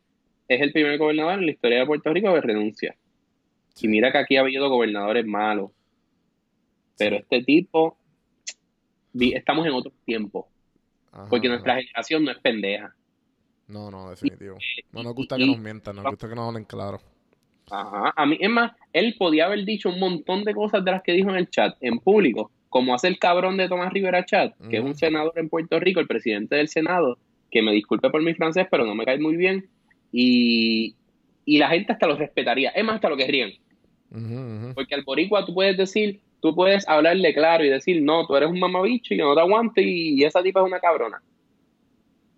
es el primer gobernador en la historia de Puerto Rico que renuncia. Y mira que aquí ha habido gobernadores malos. Pero Sí. este tipo, estamos en otro tiempo. Ajá, Porque ajá. nuestra generación no es pendeja. No, no, definitivo. No nos gusta que nos mientan, nos gusta que nos hablen claro. Ajá. A mí, es más, él podía haber dicho un montón de cosas de las que dijo en el chat, en público, como hace el cabrón de Tomás Rivera Chat, que es un senador en Puerto Rico, el presidente del Senado, que me disculpe por mi francés, pero no me cae muy bien. Y, y la gente hasta lo respetaría. Es más, hasta lo. Ujú, ujú. Porque al boricua tú puedes decir, tú puedes hablarle claro y decir, no, tú eres un mamabicho y yo no te aguanto y, y esa tipa es una cabrona.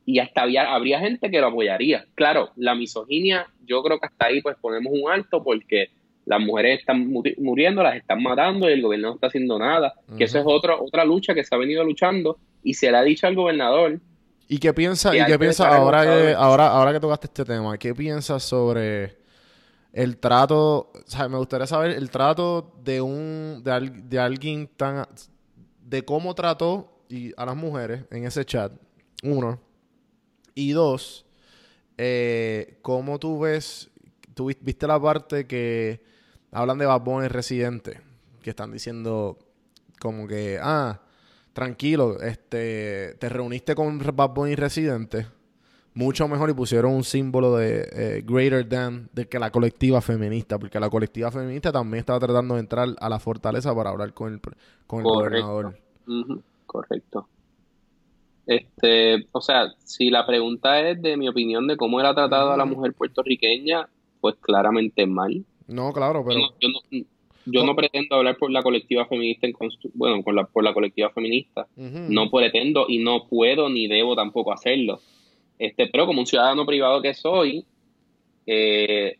Y hasta había, habría gente que lo apoyaría. Claro, la misoginia, yo creo que hasta ahí pues ponemos un alto porque las mujeres están muri- muriendo, las están matando y el gobierno no está haciendo nada. Que eso es otra, otra lucha que se ha venido luchando y se le ha dicho al gobernador ¿Y qué piensas Que y qué estar ahora que ahora ahora que tocaste este tema? ¿Qué piensas sobre el trato, o sea, me gustaría saber el trato de un de, al- de alguien tan de cómo trató y a las mujeres en ese chat, uno, y dos, eh, cómo tú ves, tú vis- viste la parte que hablan de Bad Bunny residente, que están diciendo como que, ah, tranquilo, este, te reuniste con Bad Bunny residente, mucho mejor y pusieron un símbolo de eh, greater than de que la colectiva feminista, porque la colectiva feminista también estaba tratando de entrar a la fortaleza para hablar con el, con el Correcto. gobernador. Correcto. Este, o sea, si la pregunta es de mi opinión de cómo era tratada a la mujer puertorriqueña, pues claramente mal. No, claro, pero... Yo no, yo no- yo no pretendo hablar por la colectiva feminista, en constru- bueno, con la, por la colectiva feminista. No pretendo y no puedo ni debo tampoco hacerlo. Este, pero como un ciudadano privado que soy, eh,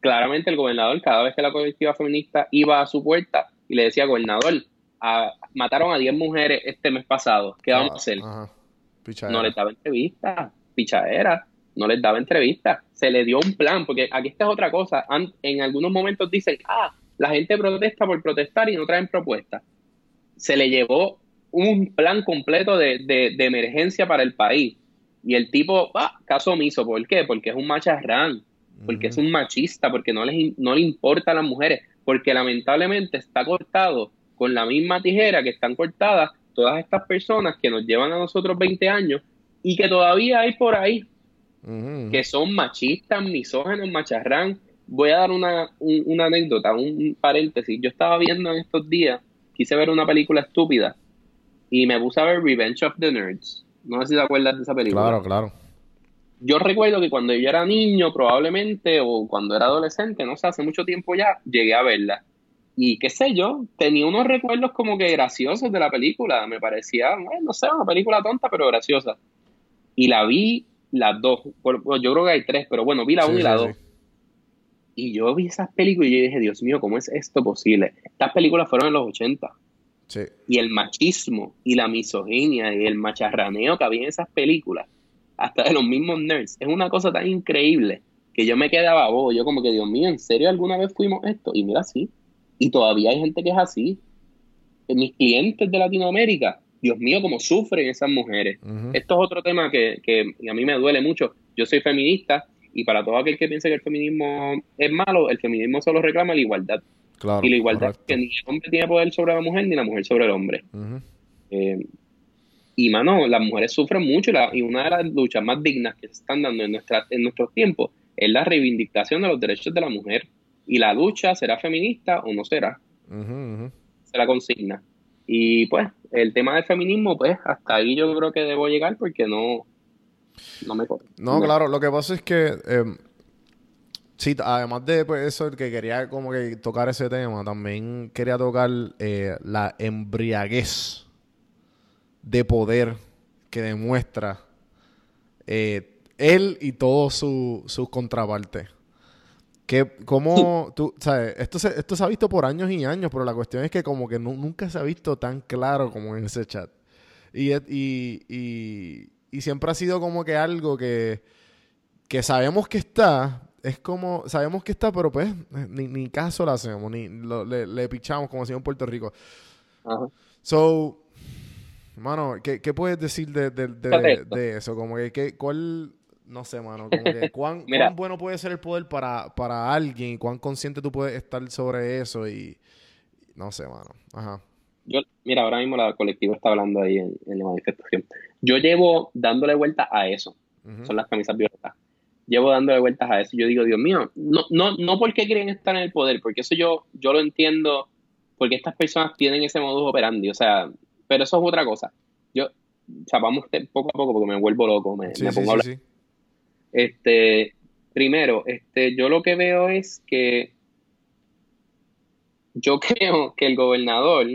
claramente el gobernador, cada vez que la colectiva feminista iba a su puerta y le decía, gobernador, a- mataron a 10 mujeres este mes pasado, ¿qué vamos a hacer? No les daba entrevista, pichadera, no les daba entrevista. Se le dio un plan, porque aquí esta es otra cosa. En algunos momentos dicen, ah, la gente protesta por protestar y no traen propuestas. Se le llevó un plan completo de, de- de emergencia para el país. Y el tipo, ah, caso omiso. ¿Por qué? Porque es un macharrán, porque es un machista, porque no, les, no le importa a las mujeres, porque lamentablemente está cortado con la misma tijera que están cortadas todas estas personas que nos llevan a nosotros 20 años y que todavía hay por ahí Que son machistas, misógenos, macharrán. Voy a dar una, un- una anécdota, un, paréntesis. Yo estaba viendo en estos días, quise ver una película estúpida y me puse a ver Revenge of the Nerds. No sé si te acuerdas de esa película. Claro, claro. Yo recuerdo que cuando yo era niño, probablemente, o cuando era adolescente, no sé, hace mucho tiempo ya, llegué a verla. Y qué sé yo, tenía unos recuerdos como que graciosos de la película. Me parecía, bueno, no sé, una película tonta, pero graciosa. Y la vi las dos. Bueno, yo creo que hay tres, pero bueno, vi la Sí, una y la sí, dos. Y yo vi esas películas y yo dije, Dios mío, ¿cómo es esto posible? Estas películas fueron en los 80 Sí. y el machismo y la misoginia y el macharraneo que había en esas películas, hasta de los mismos nerds, es una cosa tan increíble que yo me quedaba bobo. Yo como que, Dios mío, ¿en serio alguna vez fuimos esto? Y mira, sí. Y todavía hay gente que es así. Mis clientes de Latinoamérica, Dios mío, cómo sufren esas mujeres. Esto es otro tema que, que a mí me duele mucho. Yo soy feminista y para todo aquel que piense que el feminismo es malo, el feminismo solo reclama la igualdad. Claro. y la igualdad correcto. es que ni el hombre tiene poder sobre la mujer ni la mujer sobre el hombre. Eh, y mano, las mujeres sufren mucho y, la- y una de las luchas más dignas que se están dando en, nuestra, en nuestros tiempos es la reivindicación de los derechos de la mujer. Y la lucha será feminista o no será, ujú. será consigna. Y pues, el tema del feminismo, pues, hasta ahí yo creo que debo llegar porque no, no me... No, claro, lo que pasa es que eh, sí, además de pues, eso que quería como que tocar ese tema, también quería tocar eh, la embriaguez de poder que demuestra eh, él y todos su- sus contrapartes. Que como tú, sabes, esto se, esto se ha visto por años y años, pero la cuestión es que como que nu- nunca se ha visto tan claro como en ese chat. Y, y, y, y siempre ha sido como que algo que, que sabemos que está, es como, sabemos que está, pero pues ni, ni caso le hacemos, ni lo- le, le pichamos como decimos en Puerto Rico. Ajá. So, mano, ¿qué, qué puedes decir de, de, de- de eso? Como que- ¿cuál, no sé, mano, [LAUGHS] como que cuán, Mira. cuán bueno puede ser el poder para, para alguien y cuán consciente tú puedes estar sobre eso y, no sé, mano. Ajá. Yo, mira, ahora mismo la colectiva está hablando ahí en, en la manifestación. Yo llevo dándole vuelta a eso. Son las camisas violetas. Llevo dándole vueltas a eso. Yo digo, Dios mío, no, no, no porque quieren estar en el poder, porque eso yo, yo lo entiendo, porque estas personas tienen ese modus operandi, o sea, pero eso es otra cosa. Yo, o sea, vamos poco a poco porque me vuelvo loco, me, Sí, me sí, pongo a hablar. sí. Este, primero, este, yo lo que veo es que yo [LAUGHS] creo que el gobernador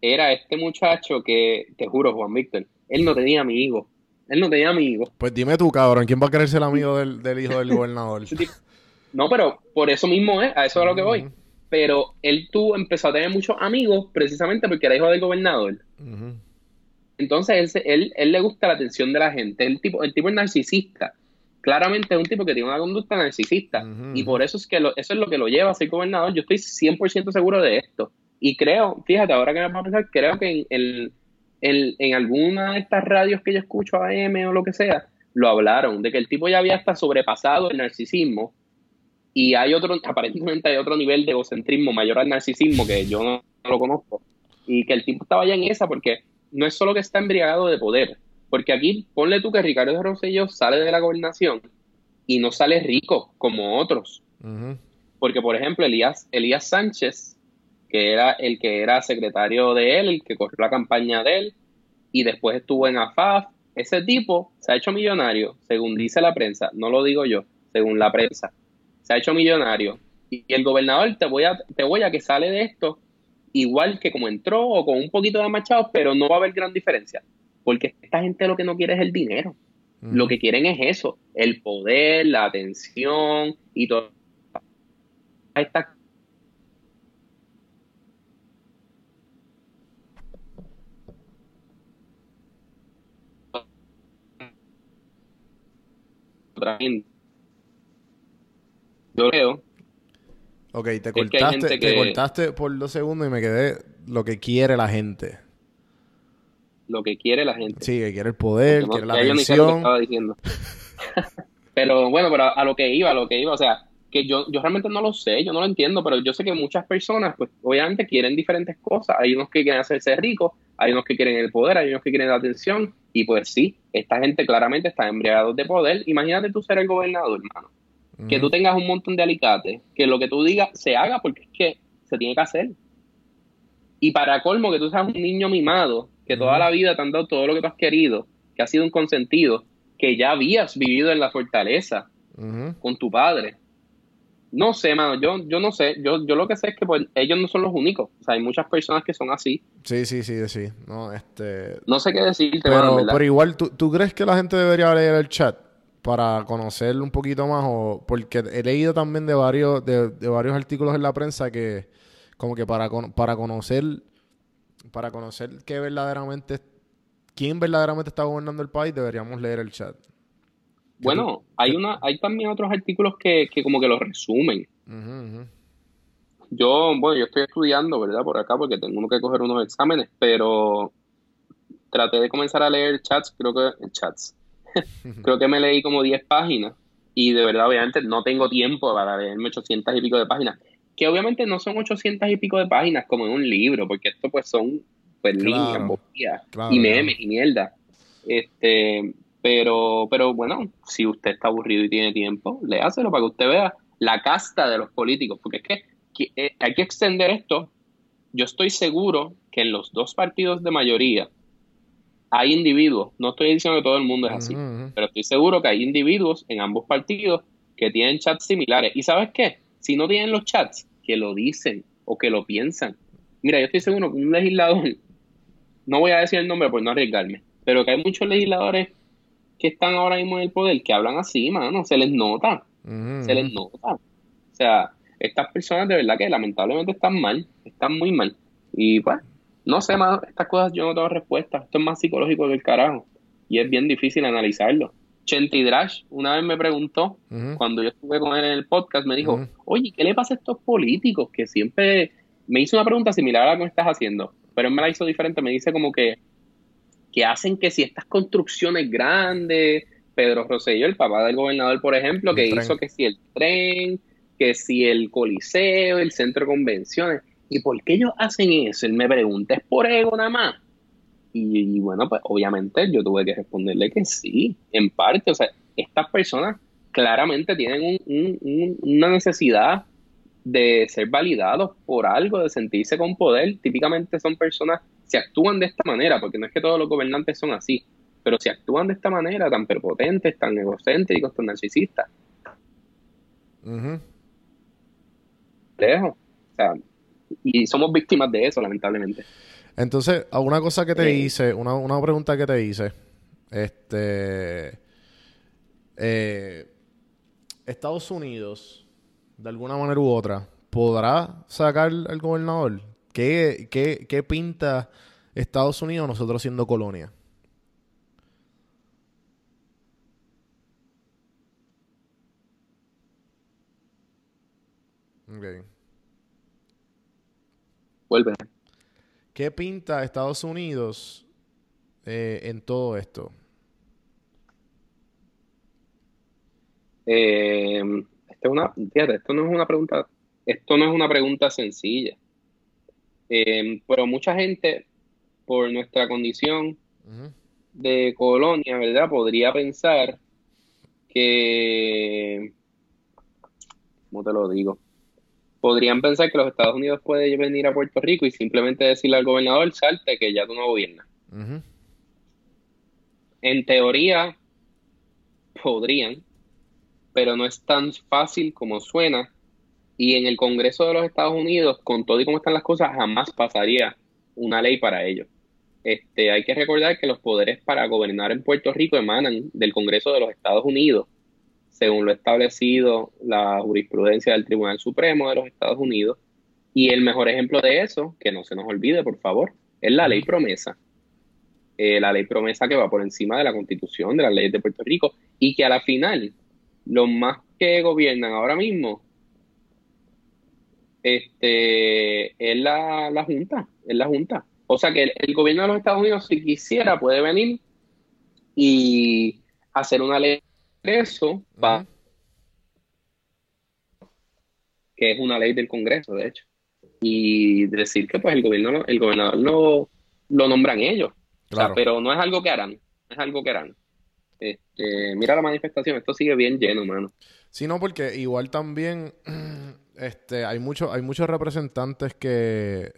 era este muchacho que, te juro, Juan Víctor, él no tenía amigos. Él no tenía amigos. Pues dime tú, cabrón, ¿quién va a querer ser el amigo del, del hijo del gobernador? [LAUGHS] No, pero por eso mismo es, a eso es a lo que voy. Pero él tuvo, empezó a tener muchos amigos precisamente porque era hijo del gobernador. Entonces él, él, él le gusta la atención de la gente. El tipo, el tipo es narcisista. Claramente es un tipo que tiene una conducta narcisista. Y por eso es que lo- eso es lo que lo lleva a ser gobernador. Yo estoy 100% seguro de esto. Y creo, fíjate, ahora que me pongo a pensar, creo que en, el- en, en alguna de estas radios que yo escucho AM o lo que sea, lo hablaron, de que el tipo ya había hasta sobrepasado el narcisismo y hay otro, aparentemente hay otro nivel de egocentrismo mayor al narcisismo que yo no, no lo conozco y que el tipo estaba ya en esa porque no es solo que está embriagado de poder, Porque aquí, ponle tú que Ricardo Rosselló sale de la gobernación y no sale rico como otros. Porque, por ejemplo, Elías, Elías Sánchez, que era el que era secretario de él, el que corrió la campaña de él, y después estuvo en AFAF, ese tipo se ha hecho millonario, según dice la prensa, no lo digo yo, según la prensa, se ha hecho millonario. Y el gobernador te voy a, te voy a que sale de esto igual que como entró o con un poquito de machado, pero no va a haber gran diferencia. Porque esta gente lo que no quiere es el dinero. Lo que quieren es eso, el poder, la atención y todo. Esta otra gente. Yo creo Ok, te cortaste, te cortaste por dos segundos y me quedé lo que quiere la gente. Lo que quiere la gente. Sí, que quiere el poder, Porque quiere no- la atención. estaba diciendo. [LAUGHS] pero bueno, pero a, a lo que iba, a lo que iba, o sea, que yo, yo realmente no lo sé, yo no lo entiendo, pero yo sé que muchas personas, pues obviamente quieren diferentes cosas. Hay unos que quieren hacerse ricos, hay unos que quieren el poder, hay unos que quieren la atención, y pues sí, esta gente claramente está embriagada de poder. Imagínate tú ser el gobernador, hermano. Que tú tengas un montón de alicates, que lo que tú digas se haga porque es que se tiene que hacer. Y para colmo, que tú seas un niño mimado, que toda la vida te han dado todo lo que tú has querido, que has sido un consentido, que ya habías vivido en la fortaleza con tu padre. No sé, mano, yo, yo no sé, yo, yo lo que sé es que pues, ellos no son los únicos. O sea, hay muchas personas que son así. Sí, sí, sí, sí. No, este... No sé qué decirte, mano, Pero, verdad. pero igual, ¿tú, ¿tú crees que la gente debería leer el chat para conocer un poquito más? O, porque he leído también de varios, de, de varios artículos en la prensa que como que para, con- para conocer para conocer qué verdaderamente quién verdaderamente está gobernando el país deberíamos leer el chat. Bueno, hay una, hay también otros artículos que, que como que los resumen. Yo, bueno, yo estoy estudiando, ¿verdad? Por acá porque tengo que coger unos exámenes, pero traté de comenzar a leer chats, creo que chats. [LAUGHS] creo que me leí como 10 páginas y de verdad, obviamente, no tengo tiempo para leerme 800 y pico de páginas. Que obviamente no son 800 y pico de páginas como en un libro, porque esto pues son pues Claro. líneas, bobillas Claro, y claro. memes y mierda. Este, pero, pero bueno, si usted está aburrido y tiene tiempo, léaselo para que usted vea la casta de los políticos, porque es que, que, eh, hay que extender esto. Yo estoy seguro que en los dos partidos de mayoría hay individuos, no estoy diciendo que todo el mundo es así, pero estoy seguro que hay individuos en ambos partidos que tienen chats similares. ¿Y sabes qué? Si no tienen los chats, que lo dicen o que lo piensan. Mira, yo estoy seguro que un legislador, no voy a decir el nombre por no arriesgarme, pero que hay muchos legisladores que están ahora mismo en el poder que hablan así, mano, se les nota, se les nota. O sea, estas personas de verdad que lamentablemente están mal, están muy mal. Y pues, no sé, mano, estas cosas yo no tengo respuesta. Esto es más psicológico que el carajo. Y es bien difícil analizarlo. Chenti Drash una vez me preguntó, cuando yo estuve con él en el podcast, me dijo, oye, ¿qué le pasa a estos políticos que siempre... Me hizo una pregunta similar a la que me estás haciendo, pero él me la hizo diferente. Me dice como que, que hacen que si estas construcciones grandes, Pedro Rosselló, el papá del gobernador, por ejemplo, El que tren. hizo que si el tren, que si el coliseo, el centro de convenciones, ¿y por qué ellos hacen eso? Él me pregunta, ¿es por ego nada más? Y, y bueno, pues obviamente yo tuve que responderle que sí, en parte, o sea, estas personas claramente tienen un- un- un- una necesidad de ser validados por algo, de sentirse con poder. Típicamente son personas, si actúan de esta manera, porque no es que todos los gobernantes son así, pero si actúan de esta manera, tan prepotentes, tan egocéntricos, tan narcisistas, lejos. O sea, y somos víctimas de eso, lamentablemente. Entonces, una cosa que te Eh. hice, una, una pregunta que te hice, este, eh, Estados Unidos, de alguna manera u otra, ¿podrá sacar al gobernador? ¿Qué, qué, qué pinta Estados Unidos nosotros siendo colonia? Ok. Vuelve. ¿Qué pinta Estados Unidos eh, en todo esto? Eh, esta es una, fíjate, esto no es una pregunta, esto no es una pregunta sencilla. Eh, pero mucha gente, por nuestra condición, de colonia, ¿verdad? Podría pensar que, ¿cómo te lo digo? Podrían pensar que los Estados Unidos pueden venir a Puerto Rico y simplemente decirle al gobernador, salte, que ya tú no gobiernas. En teoría, podrían, pero no es tan fácil como suena. Y en el Congreso de los Estados Unidos, con todo y cómo están las cosas, jamás pasaría una ley para ello. Este, hay que recordar que los poderes para gobernar en Puerto Rico emanan del Congreso de los Estados Unidos, según lo establecido la jurisprudencia del Tribunal Supremo de los Estados Unidos. Y el mejor ejemplo de eso, que no se nos olvide, por favor, es la ley promesa. Eh, la ley promesa que va por encima de la constitución, de las leyes de Puerto Rico, y que a la final, los más que gobiernan ahora mismo, este, es la, la Junta, es la Junta. O sea que el, el gobierno de los Estados Unidos, si quisiera, puede venir y hacer una ley eso, Ujú. que es una ley del Congreso, de hecho, y decir que pues el gobierno, el gobernador lo, lo nombran ellos. O sea, Claro. pero no es algo que harán, es algo que harán. Este, mira la manifestación, esto sigue bien lleno, mano. Sí, no, porque igual también [CLEARS THROAT] este, hay muchos, hay muchos representantes que,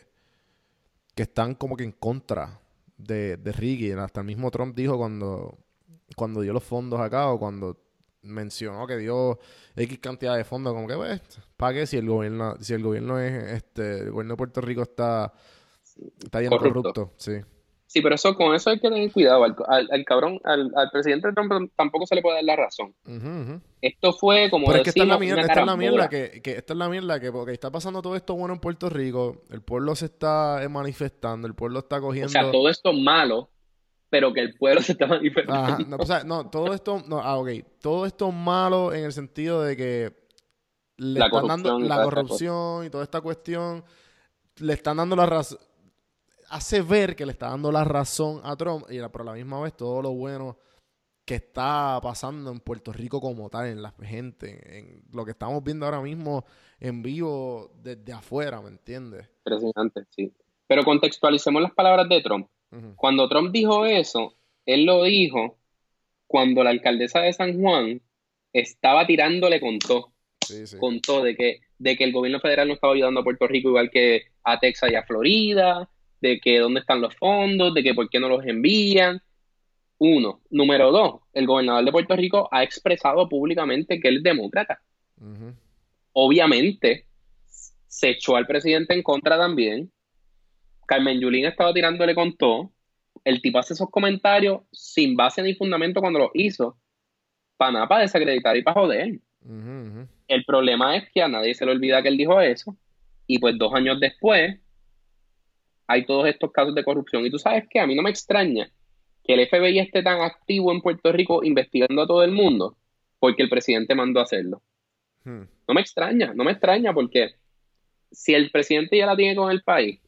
que están como que en contra de, de Ricky. Hasta el mismo Trump dijo cuando, cuando dio los fondos acá o cuando mencionó que dio X cantidad de fondos, como que, pues, ¿para qué si el gobierno, si el gobierno es, este, el gobierno de Puerto Rico está, está bien Corrupto. corrupto? Sí. Sí, pero eso, con eso hay que tener cuidado. Al, al- al cabrón, al, al presidente Trump tampoco se le puede dar la razón. Esto fue como Pero es que esta es la mierda, una esta es la carambola. mierda que, que esta es la mierda que porque está pasando todo esto bueno en Puerto Rico, el pueblo se está manifestando, el pueblo está cogiendo O sea, todo esto malo, pero que el pueblo [LAUGHS] se está manifestando. Ajá, no, o sea, no, todo esto, no, ah, ok, todo esto malo en el sentido de que le La están dando la corrupción y toda esta cuestión, le están dando la razón, hace ver que le está dando la razón a Trump, y a la misma vez todo lo bueno que está pasando en Puerto Rico como tal, en la gente, en lo que estamos viendo ahora mismo en vivo desde afuera, ¿me entiendes? Impresionante, sí. Pero contextualicemos las palabras de Trump. Cuando Trump dijo eso, él lo dijo cuando la alcaldesa de San Juan estaba tirándole con todo, Sí, sí. con todo, de que, de que el gobierno federal no estaba ayudando a Puerto Rico igual que a Texas y a Florida, de que dónde están los fondos, de que por qué no los envían. Uno. Número dos, el gobernador de Puerto Rico ha expresado públicamente que él es demócrata. Obviamente, se echó al presidente en contra también. Carmen Yulín estaba tirándole con todo. El tipo hace esos comentarios sin base ni fundamento cuando los hizo. Para nada, para desacreditar y para joder. El problema es que a nadie se le olvida que él dijo eso. Y pues dos años después hay todos estos casos de corrupción. Y tú sabes que a mí no me extraña que el FBI esté tan activo en Puerto Rico investigando a todo el mundo porque el presidente mandó a hacerlo. Hmm. No me extraña, no me extraña porque si el presidente ya la tiene con el país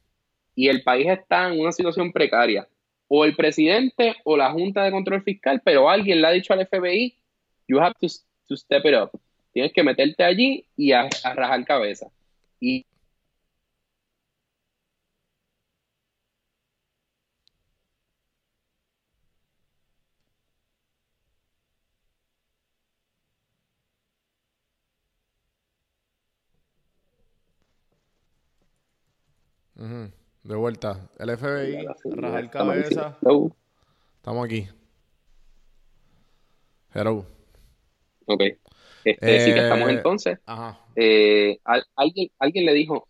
y el país está en una situación precaria, o el presidente o la Junta de Control Fiscal, pero alguien le ha dicho al FBI, you have to, to step it up. Tienes que meterte allí y a, rajar cabeza. Y. De vuelta. El FBI, rajar cabeza. Hello. Estamos aquí. Hello. Ok. Este, sí que Eh, estamos entonces. Ajá. eh, al- alguien, alguien le dijo,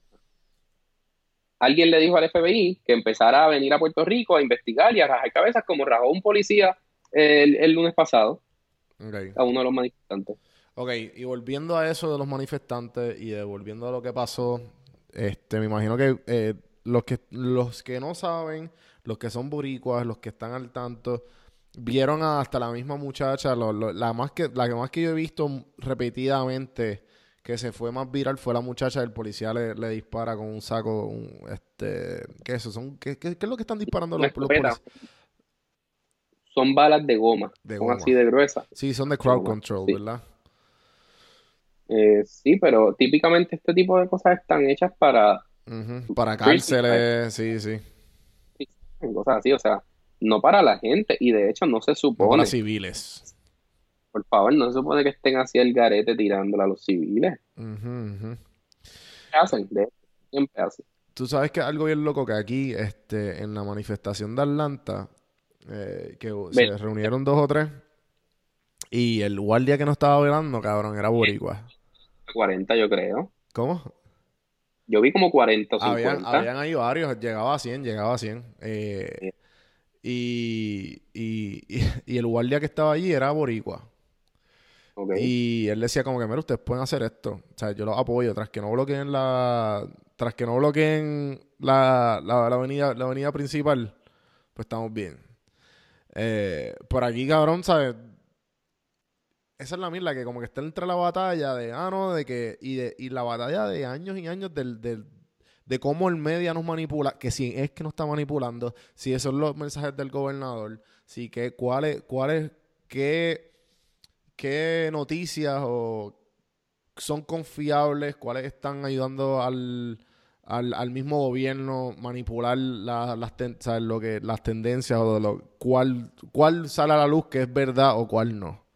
alguien le dijo al FBI que empezara a venir a Puerto Rico a investigar y a rajar cabezas como rajó un policía el, el lunes pasado Ok. a uno de los manifestantes. Ok, y volviendo a eso de los manifestantes y de volviendo a lo que pasó, este, me imagino que eh, los que los que no saben, los que son boricuas, los que están al tanto, vieron a hasta la misma muchacha, lo- lo- la más que la que más que yo he visto repetidamente que se fue más viral fue la muchacha del policía le, le dispara con un saco, un, este, ¿qué es eso? Son, ¿qué, qué- qué es lo que están disparando los, policías? Son balas de goma, De son goma. así de gruesas. Sí, son de crowd Goma, control, sí. ¿verdad? Eh, sí, pero típicamente este tipo de cosas están hechas para Para cárceles, sí, sí. cosas así, o sea, no para la gente, y de hecho no se No supone, para civiles. por favor, no se supone que estén así el garete tirándole a los civiles. ¿Qué hacen? De hecho, siempre hacen. Tú sabes que algo bien loco que aquí, este, en la manifestación de Atlanta, eh, que se reunieron dos o tres, y el guardia que no estaba velando, cabrón, era boricua. 40 yo creo. ¿Cómo? Yo vi como 40 o Habían, 50. habían ahí varios, llegaba a 100, llegaba a 100. eh, y, y, y, [LAUGHS] y el guardia que estaba allí era boricua. Y él decía como que, mira, ustedes pueden hacer esto. O sea, yo los apoyo. Tras que no bloqueen la... Tras que no bloqueen la, la, la avenida, la avenida principal, pues estamos bien. Eh, por aquí, cabrón, ¿sabes? Esa es la misma que como que está entre la batalla de, ah, no, de que, y, de, y la batalla de años y años del, del, de cómo el media nos manipula, que si es que nos está manipulando, si esos son los mensajes del gobernador, si que, cuáles, cuáles, qué, qué noticias o son confiables, cuáles están ayudando al, al, al mismo gobierno manipular la- las, ten- lo que, las tendencias o lo, cuál, cuál sale a la luz que es verdad o cuál no.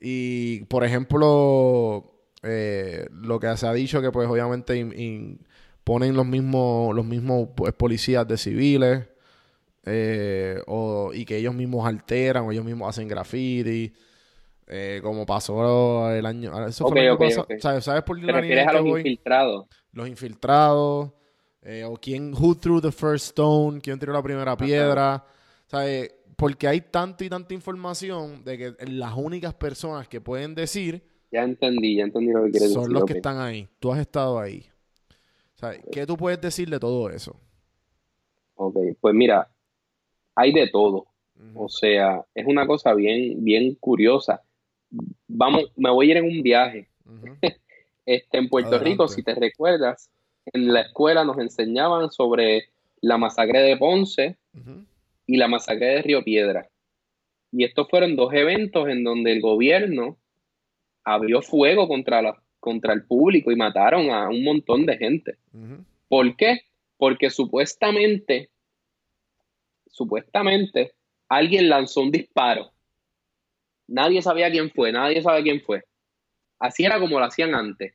Y, por ejemplo, eh, lo que se ha dicho que pues obviamente in- in- ponen los mismos, los mismos pues, policías de civiles eh, o, y que ellos mismos alteran o ellos mismos hacen graffiti. eh, como pasó el año. Eso fue Ok, el año ok, pasado. ok. ¿Sabes, ¿Sabes por ¿Te la refieres a los voy? infiltrados? Los infiltrados. eh, o quién, who threw the first stone, quién tiró la primera piedra. ¿Sabes? Porque hay tanto y tanta información de que las únicas personas que pueden decir Ya entendí, ya entendí lo que quieres son decir. los ok. que están ahí. Tú has estado ahí. ¿Qué tú puedes decir de todo eso? Ok, pues mira, hay de todo. O sea, es una cosa bien, bien curiosa. Vamos, me voy a ir en un viaje. [LAUGHS] Este, en Puerto Adelante. Rico, si te recuerdas, en la escuela nos enseñaban sobre la masacre de Ponce. Y la masacre de Río Piedra. Y estos fueron dos eventos en donde el gobierno abrió fuego contra, la, contra el público y mataron a un montón de gente. ¿Por qué? Porque supuestamente, supuestamente, alguien lanzó un disparo. Nadie sabía quién fue, nadie sabe quién fue. Así era como lo hacían antes.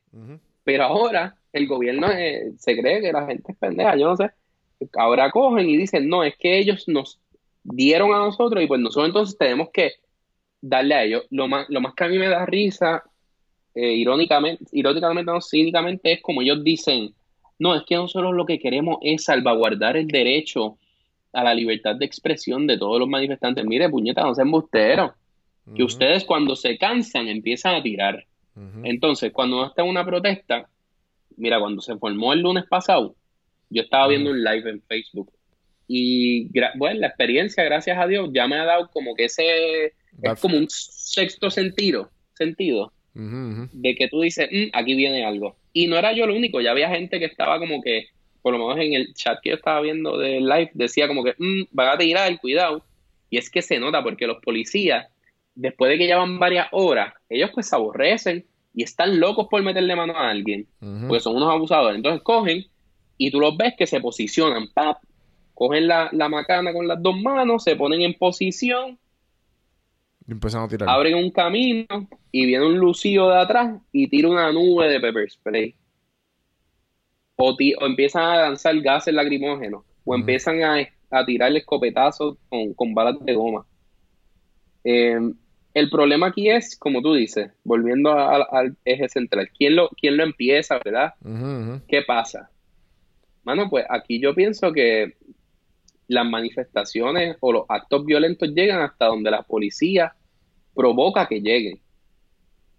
Pero ahora el gobierno eh, se cree que la gente es pendeja, yo no sé. Ahora cogen y dicen, no, es que ellos nos dieron a nosotros y pues nosotros entonces tenemos que darle a ellos. Lo más, lo más que a mí me da risa, eh, irónicamente, irónicamente, no, cínicamente, es como ellos dicen, no, es que nosotros lo que queremos es salvaguardar el derecho a la libertad de expresión de todos los manifestantes. Mire, puñeta, no sean embusteros. Que ustedes cuando se cansan empiezan a tirar. Entonces, cuando está una protesta, mira, cuando se formó el lunes pasado, yo estaba viendo un live en Facebook y, bueno, la experiencia, gracias a Dios, ya me ha dado como que ese, es como un sexto sentido, sentido, de que tú dices, "Mm, aquí viene algo. Y no era yo el único, ya había gente que estaba como que, por lo menos en el chat que yo estaba viendo del live, decía como que, "Mm, van a tirar, cuidado. Y es que se nota porque los policías, después de que llevan varias horas, ellos pues se aborrecen y están locos por meterle mano a alguien, Ujú. porque son unos abusadores. Entonces cogen y tú los ves que se posicionan, ¡pap! cogen la, la macana con las dos manos, se ponen en posición, Y empiezan a tirar. abren un camino y viene un lucido de atrás y tira una nube de pepper spray. O, ti- o empiezan a lanzar gases lacrimógenos, o empiezan a, a tirar escopetazos con, con balas de goma. Eh, el problema aquí es, como tú dices, volviendo a- a- al eje central, ¿quién lo, quién lo empieza, verdad? ¿Qué pasa? Mano, pues aquí yo pienso que las manifestaciones o los actos violentos llegan hasta donde la policía provoca que lleguen.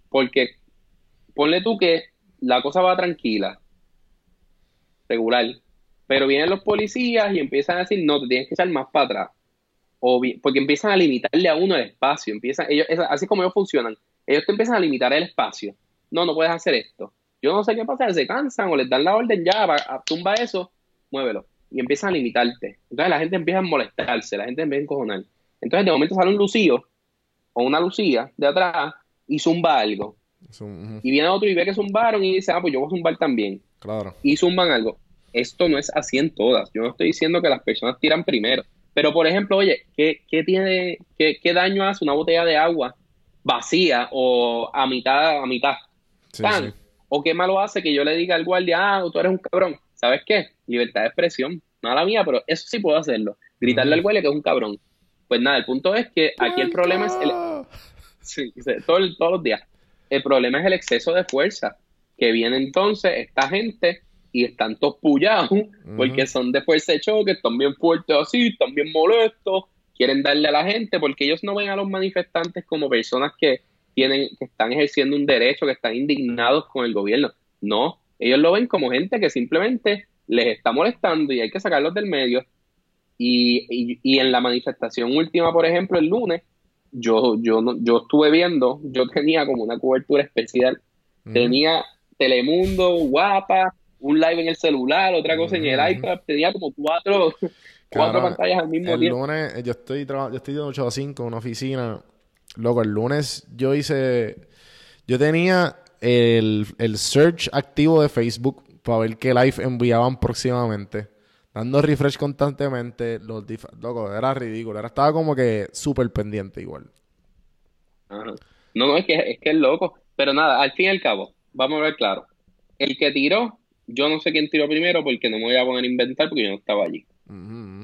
Porque ponle tú que la cosa va tranquila, regular, pero vienen los policías y empiezan a decir, no, te tienes que echar más para atrás. O bi- porque empiezan a limitarle a uno el espacio, empiezan, ellos, así como ellos funcionan, ellos te empiezan a limitar el espacio. No, no puedes hacer esto. Yo no sé qué pasa, se cansan o les dan la orden ya, a- tumba eso, muévelo. Y empiezan a limitarte. Entonces la gente empieza a molestarse, la gente empieza a encojonar. Entonces de momento sale un lucío o una lucía de atrás y zumba algo. Y viene otro y ve que zumbaron y dice, ah, pues yo voy a zumbar también. Claro. Y zumban algo. Esto no es así en todas. Yo no estoy diciendo que las personas tiran primero. Pero, por ejemplo, oye, ¿qué, qué tiene, qué, qué daño hace una botella de agua vacía o a mitad, a mitad? Sí, Tan. sí. ¿O qué malo hace que yo le diga al guardia, ah, tú eres un cabrón? ¿Sabes qué? Libertad de expresión. No la mía, pero eso sí puedo hacerlo. Gritarle al guardia que es un cabrón. Pues nada, el punto es que aquí el problema es el, Sí, todo el- todos los días. El problema es el exceso de fuerza, que viene entonces esta gente y están todos pullados porque son de fuerza de choque, están bien fuertes así, están bien molestos, quieren darle a la gente porque ellos no ven a los manifestantes como personas que tienen, que están ejerciendo un derecho, que están indignados con el gobierno. No, ellos lo ven como gente que simplemente les está molestando y hay que sacarlos del medio. Y, y, y en la manifestación última, por ejemplo, el lunes, yo, yo, no, yo estuve viendo, yo tenía como una cobertura especial. Tenía Telemundo, Guapa, un live en el celular, otra cosa en el iPad. Tenía como cuatro, cuatro pantallas al mismo el tiempo. lunes, eh, yo estoy, yo estoy de 8 a 5 en una oficina. Loco, el lunes yo hice. Yo tenía el, el search activo de Facebook para ver qué live enviaban próximamente. Dando refresh constantemente. Los Loco, era ridículo. Era, estaba como que súper pendiente igual. No, no, es que, es que es loco. Pero nada, al fin y al cabo, vamos a ver claro. El que tiró, yo no sé quién tiró primero porque no me voy a poner a inventar porque yo no estaba allí.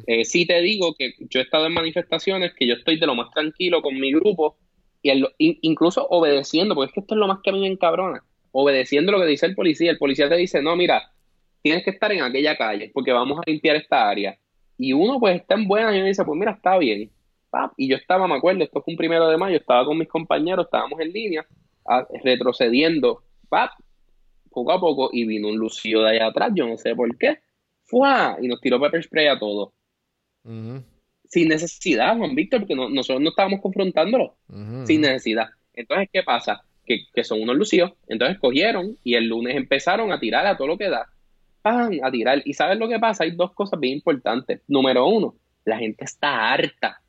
Eh, sí te digo que yo he estado en manifestaciones que yo estoy de lo más tranquilo con mi grupo y incluso obedeciendo, porque es que esto es lo más que a mí me encabrona, obedeciendo lo que dice el policía. El policía te dice, no, mira, tienes que estar en aquella calle porque vamos a limpiar esta área. Y uno pues está en buena y uno dice, pues mira, está bien. Y yo estaba, me acuerdo, esto fue un primero de mayo, estaba con mis compañeros, estábamos en línea, retrocediendo, pap, poco a poco, y vino un lucido de allá atrás, yo no sé por qué, ¡fua! y nos tiró pepper spray a todos sin necesidad, Juan Víctor, porque no- nosotros no estábamos confrontándolo, sin necesidad. Entonces, ¿qué pasa? Que, que son unos lucidos. Entonces cogieron y el lunes empezaron a tirar a todo lo que da. ¡Pam! A tirar. ¿Y sabes lo que pasa? Hay dos cosas bien importantes. Número uno, la gente está harta.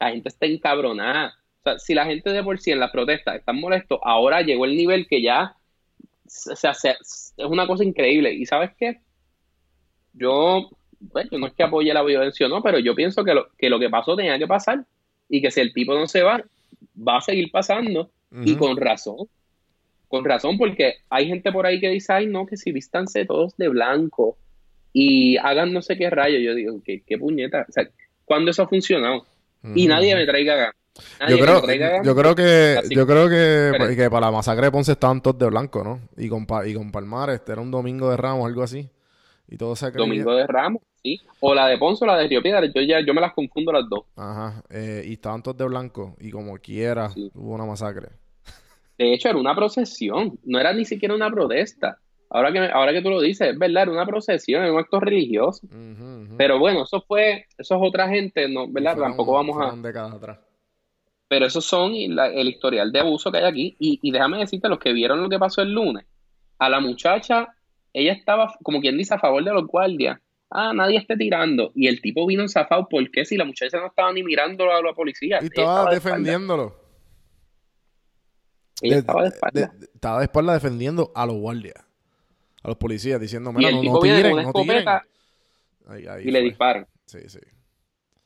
La gente está encabronada. O sea, si la gente de por sí en las protestas están molestos, ahora llegó el nivel que ya o sea, se- es una cosa increíble. ¿Y sabes qué? Yo, bueno, yo no es que apoye la violencia o no, pero yo pienso que lo, que lo que pasó tenía que pasar y que si el tipo no se va, va a seguir pasando y con razón. Con razón, porque hay gente por ahí que dice, ay, no, que si vístanse todos de blanco y hagan no sé qué rayo. Yo digo, ¿qué, qué puñeta? O sea, ¿cuándo eso ha funcionado? Y nadie me traiga. Nadie Yo creo, ganas. yo creo que, Así- yo creo que, Espera. que para la masacre de Ponce estaban todos de blanco, ¿no? Y con, y con Palmares, este era un domingo de Ramos, algo así. Y todo se Domingo de Ramos, sí. O la de Ponce o la de Río Piedra. Yo ya, yo me las confundo las dos. Ajá, eh, y estaban todos de blanco. Y como quiera, Sí. hubo una masacre. De hecho, era una procesión, no era ni siquiera una protesta. Ahora que, ahora que tú lo dices, es verdad, era una procesión, era un acto religioso. Pero bueno, eso fue, eso es otra gente, no, ¿verdad? Fueron- Tampoco vamos a... décadas atrás. Pero esos son la- el historial de abuso que hay aquí. Y, y déjame decirte, los que vieron lo que pasó el lunes, a la muchacha, ella estaba, como quien dice, a favor de los guardias. Ah, nadie esté tirando. Y el tipo vino enzafado, ¿por qué? Si la muchacha no estaba ni mirando a la policía. Y estaba de defendiéndolo. Ella estaba de espalda. de- estaba de espalda defendiendo a los guardias. A los policías, diciendo, y mira, no, no tiren, no tiren. escopeta Ahí- ahí y le disparan. Sí, sí.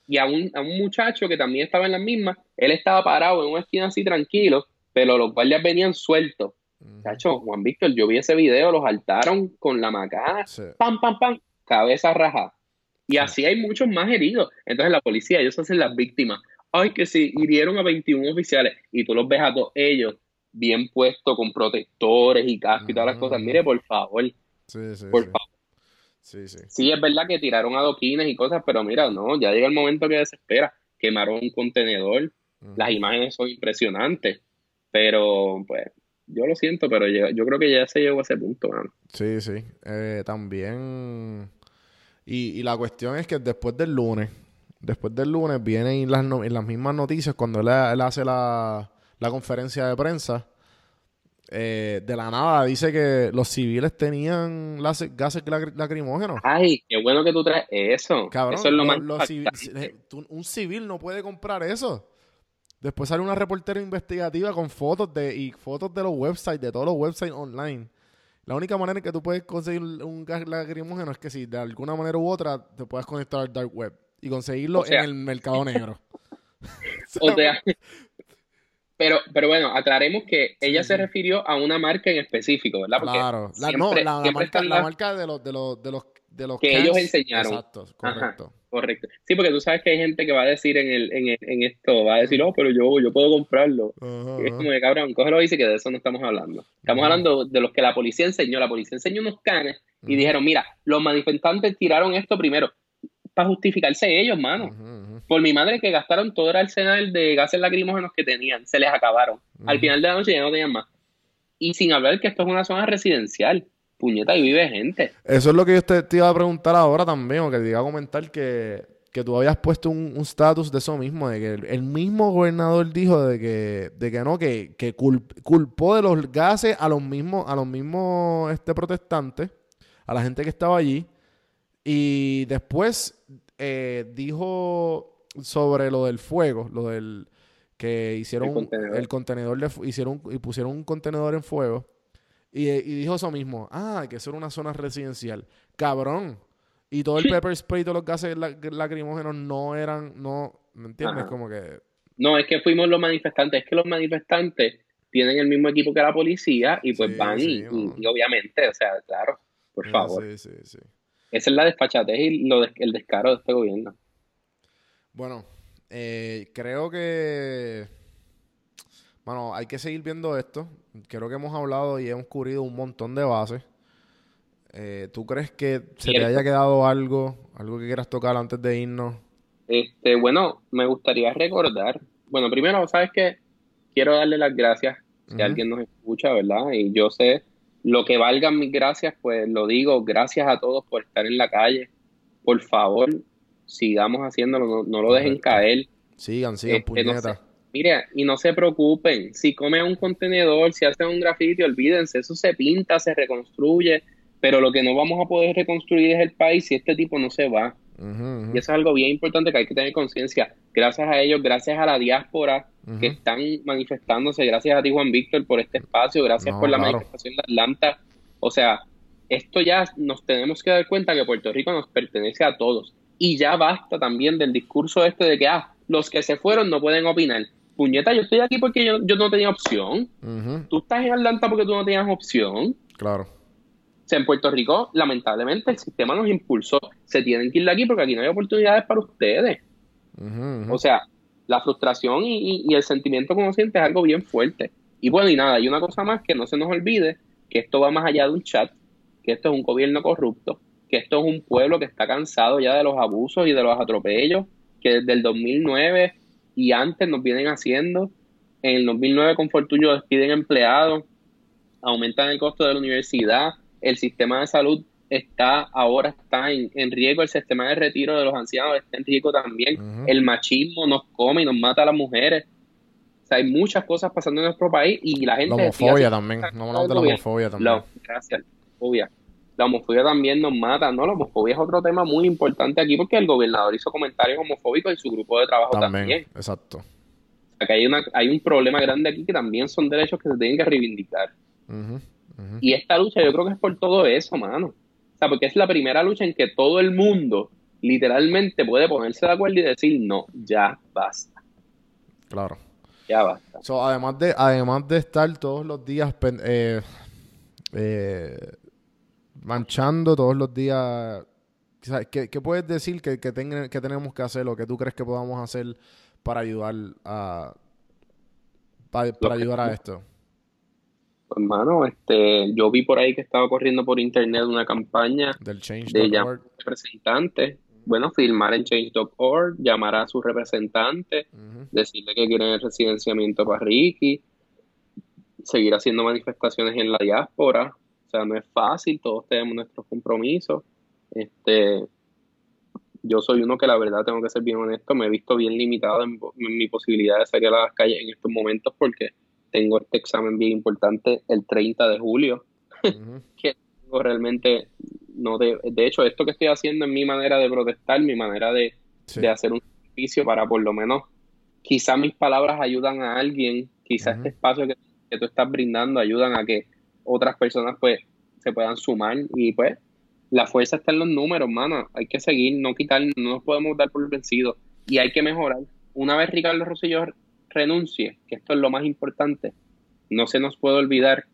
y a un, a un muchacho que también estaba en las mismas, él estaba parado en una esquina así tranquilo, pero los guardias venían sueltos. Ujú. Muchacho, Juan Víctor, yo vi ese video, los saltaron con la macana, Sí. pam, pam, pam, cabeza rajada. Y así hay muchos más heridos. Entonces la policía, ellos hacen las víctimas. Ay, que sí, hirieron a 21 oficiales y tú los ves a todos ellos bien puestos con protectores y casco y todas las cosas. Mire, por favor, Sí, sí, por sí. favor. Sí, sí. Sí, es verdad que tiraron adoquines y cosas, pero mira, no, ya llega el momento que desespera. Quemaron un contenedor, las imágenes son impresionantes, pero pues yo lo siento, pero yo, yo creo que ya se llegó a ese punto, mano. Sí, sí. Eh, también. Y, y la cuestión es que después del lunes, después del lunes vienen las, no- las mismas noticias cuando él, él hace la, la conferencia de prensa. eh, de la nada dice que los civiles tenían las- gases lacri- lacrimógenos. Ay, qué bueno que tú traes eso. Cabrón, eso es lo lo- más eh, un civil no puede comprar eso. Después sale una reportera investigativa con fotos de y fotos de los websites, de todos los websites online. La única manera en que tú puedes conseguir un gas lacrimógeno es que si de alguna manera u otra te puedes conectar al dark web. y conseguirlo O sea- en el mercado negro. [LAUGHS] [LAUGHS] O sea, pero, pero bueno, aclaremos que ella Sí, se refirió a una marca en específico, ¿verdad? Porque claro. La, siempre- no, la, la marca, están la las- marca de los, de los, de los, de los Que ellos enseñaron. Exacto, Ajá. correcto. Correcto. Sí, porque tú sabes que hay gente que va a decir en, el, en, el- en esto, va a decir, oh, pero yo, yo puedo comprarlo. Y es como que, cabrón, cógelo y dice que de eso no estamos hablando. Estamos hablando de los que la policía enseñó. La policía enseñó unos canes y dijeron, mira, los manifestantes tiraron esto primero para justificarse ellos, mano. Por mi madre que gastaron todo el arsenal de gases lacrimógenos que tenían, se les acabaron. Al final de la noche ya no tenían más. Y sin hablar que esto es una zona residencial. Puñeta, y vive gente. Eso es lo que yo te, te iba a preguntar ahora también, o que te iba a comentar que, que tú habías puesto un estatus de eso mismo, de que el, el mismo gobernador dijo de que, de que no, que, que culp- culpó de los gases a los mismos, a los mismos este, protestantes, a la gente que estaba allí, y después eh, dijo sobre lo del fuego, lo del que hicieron El contenedor. el contenedor de fu- hicieron y pusieron un contenedor en fuego y, y dijo eso mismo, ah, que eso era una zona residencial. Cabrón. Y todo el pepper spray, todos los gases la- lacrimógenos no eran, no, ¿me entiendes? Ajá. Como que, No, es que fuimos los manifestantes. Es que los manifestantes tienen el mismo equipo que la policía y pues Sí, van y, sí, y- y obviamente, o sea, claro, por eh, favor. Sí, sí, sí. Esa es la despachatez y lo el descaro de este gobierno. Bueno, eh, creo que, bueno, hay que seguir viendo esto. Creo que hemos hablado y hemos cubrido un montón de bases. Eh, ¿Tú crees que se te haya quedado algo, algo que quieras tocar antes de irnos? Este, bueno, me gustaría recordar. Bueno, primero, ¿sabes qué? Quiero darle las gracias si alguien nos escucha, ¿verdad? Y yo sé lo que valgan mis gracias, pues lo digo. Gracias a todos por estar en la calle. Por favor, sigamos haciéndolo, no, no lo dejen caer. Sigan, sigan, Este, no puñeta. sé. Mire, y no se preocupen, si comen un contenedor, si hacen un grafiti, olvídense, eso se pinta, se reconstruye, pero lo que no vamos a poder reconstruir es el país si este tipo no se va. Y eso es algo bien importante que hay que tener conciencia. Gracias a ellos, gracias a la diáspora que están manifestándose, gracias a ti Juan Víctor por este espacio, gracias No, por la claro. manifestación de Atlanta. O sea, esto ya nos tenemos que dar cuenta que Puerto Rico nos pertenece a todos. Y ya basta también del discurso este de que, ah, los que se fueron no pueden opinar. Puñeta, yo estoy aquí porque yo, yo no tenía opción. Tú estás en Atlanta porque tú no tenías opción. Claro. O sea, en Puerto Rico, lamentablemente, el sistema nos impulsó. Se tienen que ir de aquí porque aquí no hay oportunidades para ustedes. O sea, la frustración y, y- y el sentimiento consciente es algo bien fuerte. Y bueno, y nada, hay una cosa más que no se nos olvide, que esto va más allá de un chat, que esto es un gobierno corrupto, que esto es un pueblo que está cansado ya de los abusos y de los atropellos que desde el 2009 y antes nos vienen haciendo. En el 2009 con Fortunio despiden empleados, aumentan el costo de la universidad, el sistema de salud está ahora está en, en riesgo, el sistema de retiro de los ancianos está en riesgo también, el machismo nos come y nos mata a las mujeres. O sea, hay muchas cosas pasando en nuestro país y la gente... La homofobia también. cosas No hablamos de la homofobia también. La, gracias. La homofobia también nos mata, ¿no? La homofobia es otro tema muy importante aquí porque el gobernador hizo comentarios homofóbicos y su grupo de trabajo También, también. exacto. O sea, que hay, una, hay un problema grande aquí que también son derechos que se tienen que reivindicar. Y esta lucha yo creo que es por todo eso, mano. O sea, porque es la primera lucha en que todo el mundo literalmente puede ponerse de acuerdo y decir, no, ya basta, Claro. ya basta. So, además de, además de estar todos los días eh, eh, manchando todos los días. ¿qué, qué puedes decir que, que, tenga- que tenemos que hacer o que tú crees que podamos hacer para ayudar a para, ayudar a esto? Pues, mano, este, yo vi por ahí que estaba corriendo por internet una campaña Del change de llamar a representantes. Bueno, firmar en change.org, llamar a su representante, decirle que quieren el residenciamiento para Ricky, seguir haciendo manifestaciones en la diáspora. O sea, no es fácil, todos tenemos nuestros compromisos. Este, yo soy uno que la verdad tengo que ser bien honesto, me he visto bien limitado en, en mi posibilidad de salir a las calles en estos momentos porque tengo este examen bien importante el 30 de julio [LAUGHS] que tengo realmente no de, de hecho esto que estoy haciendo es mi manera de protestar mi manera de, Sí. de hacer un servicio para por lo menos quizá mis palabras ayudan a alguien quizá este espacio que, que tú estás brindando ayudan a que otras personas pues se puedan sumar y pues la fuerza está en los números, mano. Hay que seguir, no quitar, no nos podemos dar por vencidos. Y hay que mejorar. Una vez Ricardo Rosselló renuncie, que esto es lo más importante, no se nos puede olvidar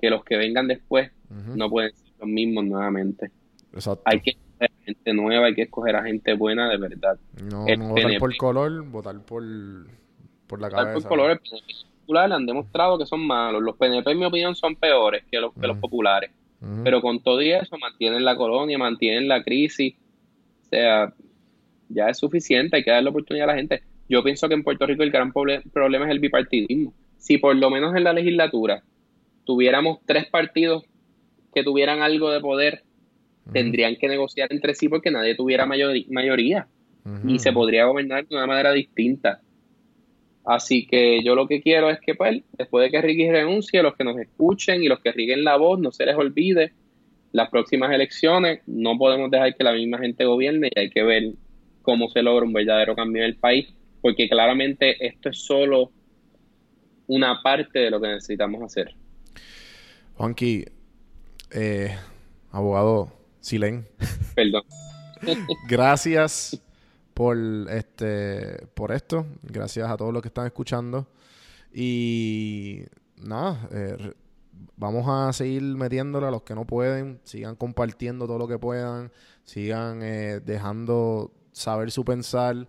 que los que vengan después no pueden ser los mismos nuevamente. Exacto. Hay que escoger a gente nueva, hay que escoger a gente buena de verdad. no, votar por color, votar por, por la Votar cabeza. por colores PNP populares han demostrado que son malos. Los PNP, en mi opinión, son peores que los, que los Ujú. populares. Ujú. Pero con todo y eso, mantienen la colonia, mantienen la crisis. O sea, ya es suficiente, hay que darle oportunidad a la gente. Yo pienso que en Puerto Rico el gran proble- problema es el bipartidismo. Si por lo menos en la legislatura tuviéramos tres partidos que tuvieran algo de poder, Ujú. tendrían que negociar entre sí porque nadie tuviera mayori- mayoría y se podría gobernar de una manera distinta. Así que yo lo que quiero es que, pues, después de que Ricky renuncie, los que nos escuchen y los que riguen la voz, no se les olvide las próximas elecciones. No podemos dejar que la misma gente gobierne y hay que ver cómo se logra un verdadero cambio en el país, porque claramente esto es solo una parte de lo que necesitamos hacer. Juanqui, eh, abogado Silen, Perdón. [LAUGHS] gracias por este por esto. Gracias a todos los que están escuchando. Y nada, eh, vamos a seguir metiéndole a los que no pueden. Sigan compartiendo todo lo que puedan. Sigan eh, dejando saber su pensar.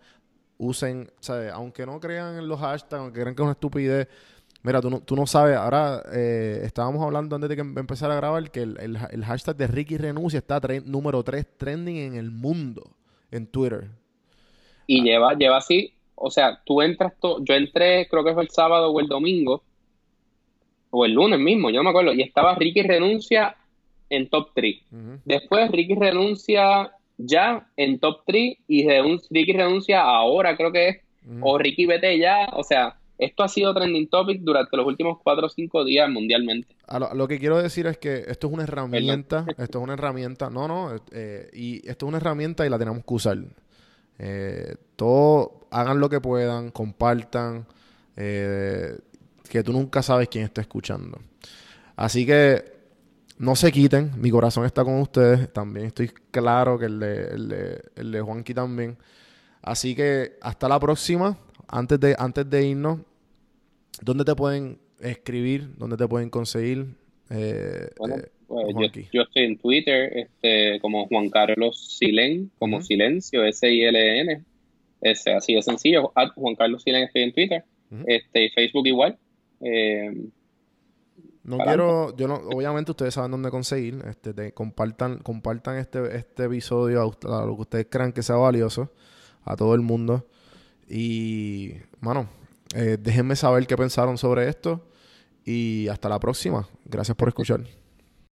Usen, ¿sabes? aunque no crean en los hashtags, aunque crean que es una estupidez. Mira, tú no, tú no sabes, ahora eh, estábamos hablando antes de que em- empezara a grabar que el, el ha- el hashtag de Ricky Renuncia está número 3 trending en el mundo en Twitter. Y lleva, lleva así, o sea, tú entras, to- yo entré, creo que fue el sábado o el domingo, o el lunes mismo, yo no me acuerdo, y estaba Ricky renuncia en top 3. Ujú. Después Ricky renuncia ya en top 3 y renun- Ricky renuncia ahora, creo que es, o Ricky vete ya, o sea, esto ha sido trending topic durante los últimos 4 o 5 días mundialmente. A lo, lo que quiero decir es que esto es una herramienta, esto es una herramienta, no, no, eh, y esto es una herramienta y la tenemos que usar. Eh, todo, hagan lo que puedan, compartan, eh, que tú nunca sabes quién está escuchando. Así que no se quiten, mi corazón está con ustedes, también estoy claro que el de, el de, el de Juanqui también. Así que hasta la próxima, antes de, antes de irnos, ¿dónde te pueden escribir? ¿Dónde te pueden conseguir? Eh, Bueno, eh, pues yo, estoy en Twitter este, como Juan Carlos Silen, como. Silencio, S-I-L-N. Es así de sencillo. At Juan Carlos Silen estoy en Twitter. Este, y Facebook igual. Eh, No quiero, yo no, obviamente ustedes saben dónde conseguir, este, te- compartan, compartan este, este episodio a lo que ustedes crean que sea valioso, a todo el mundo. Y, mano, eh, déjenme saber qué pensaron sobre esto. Y hasta la próxima. Gracias por escuchar.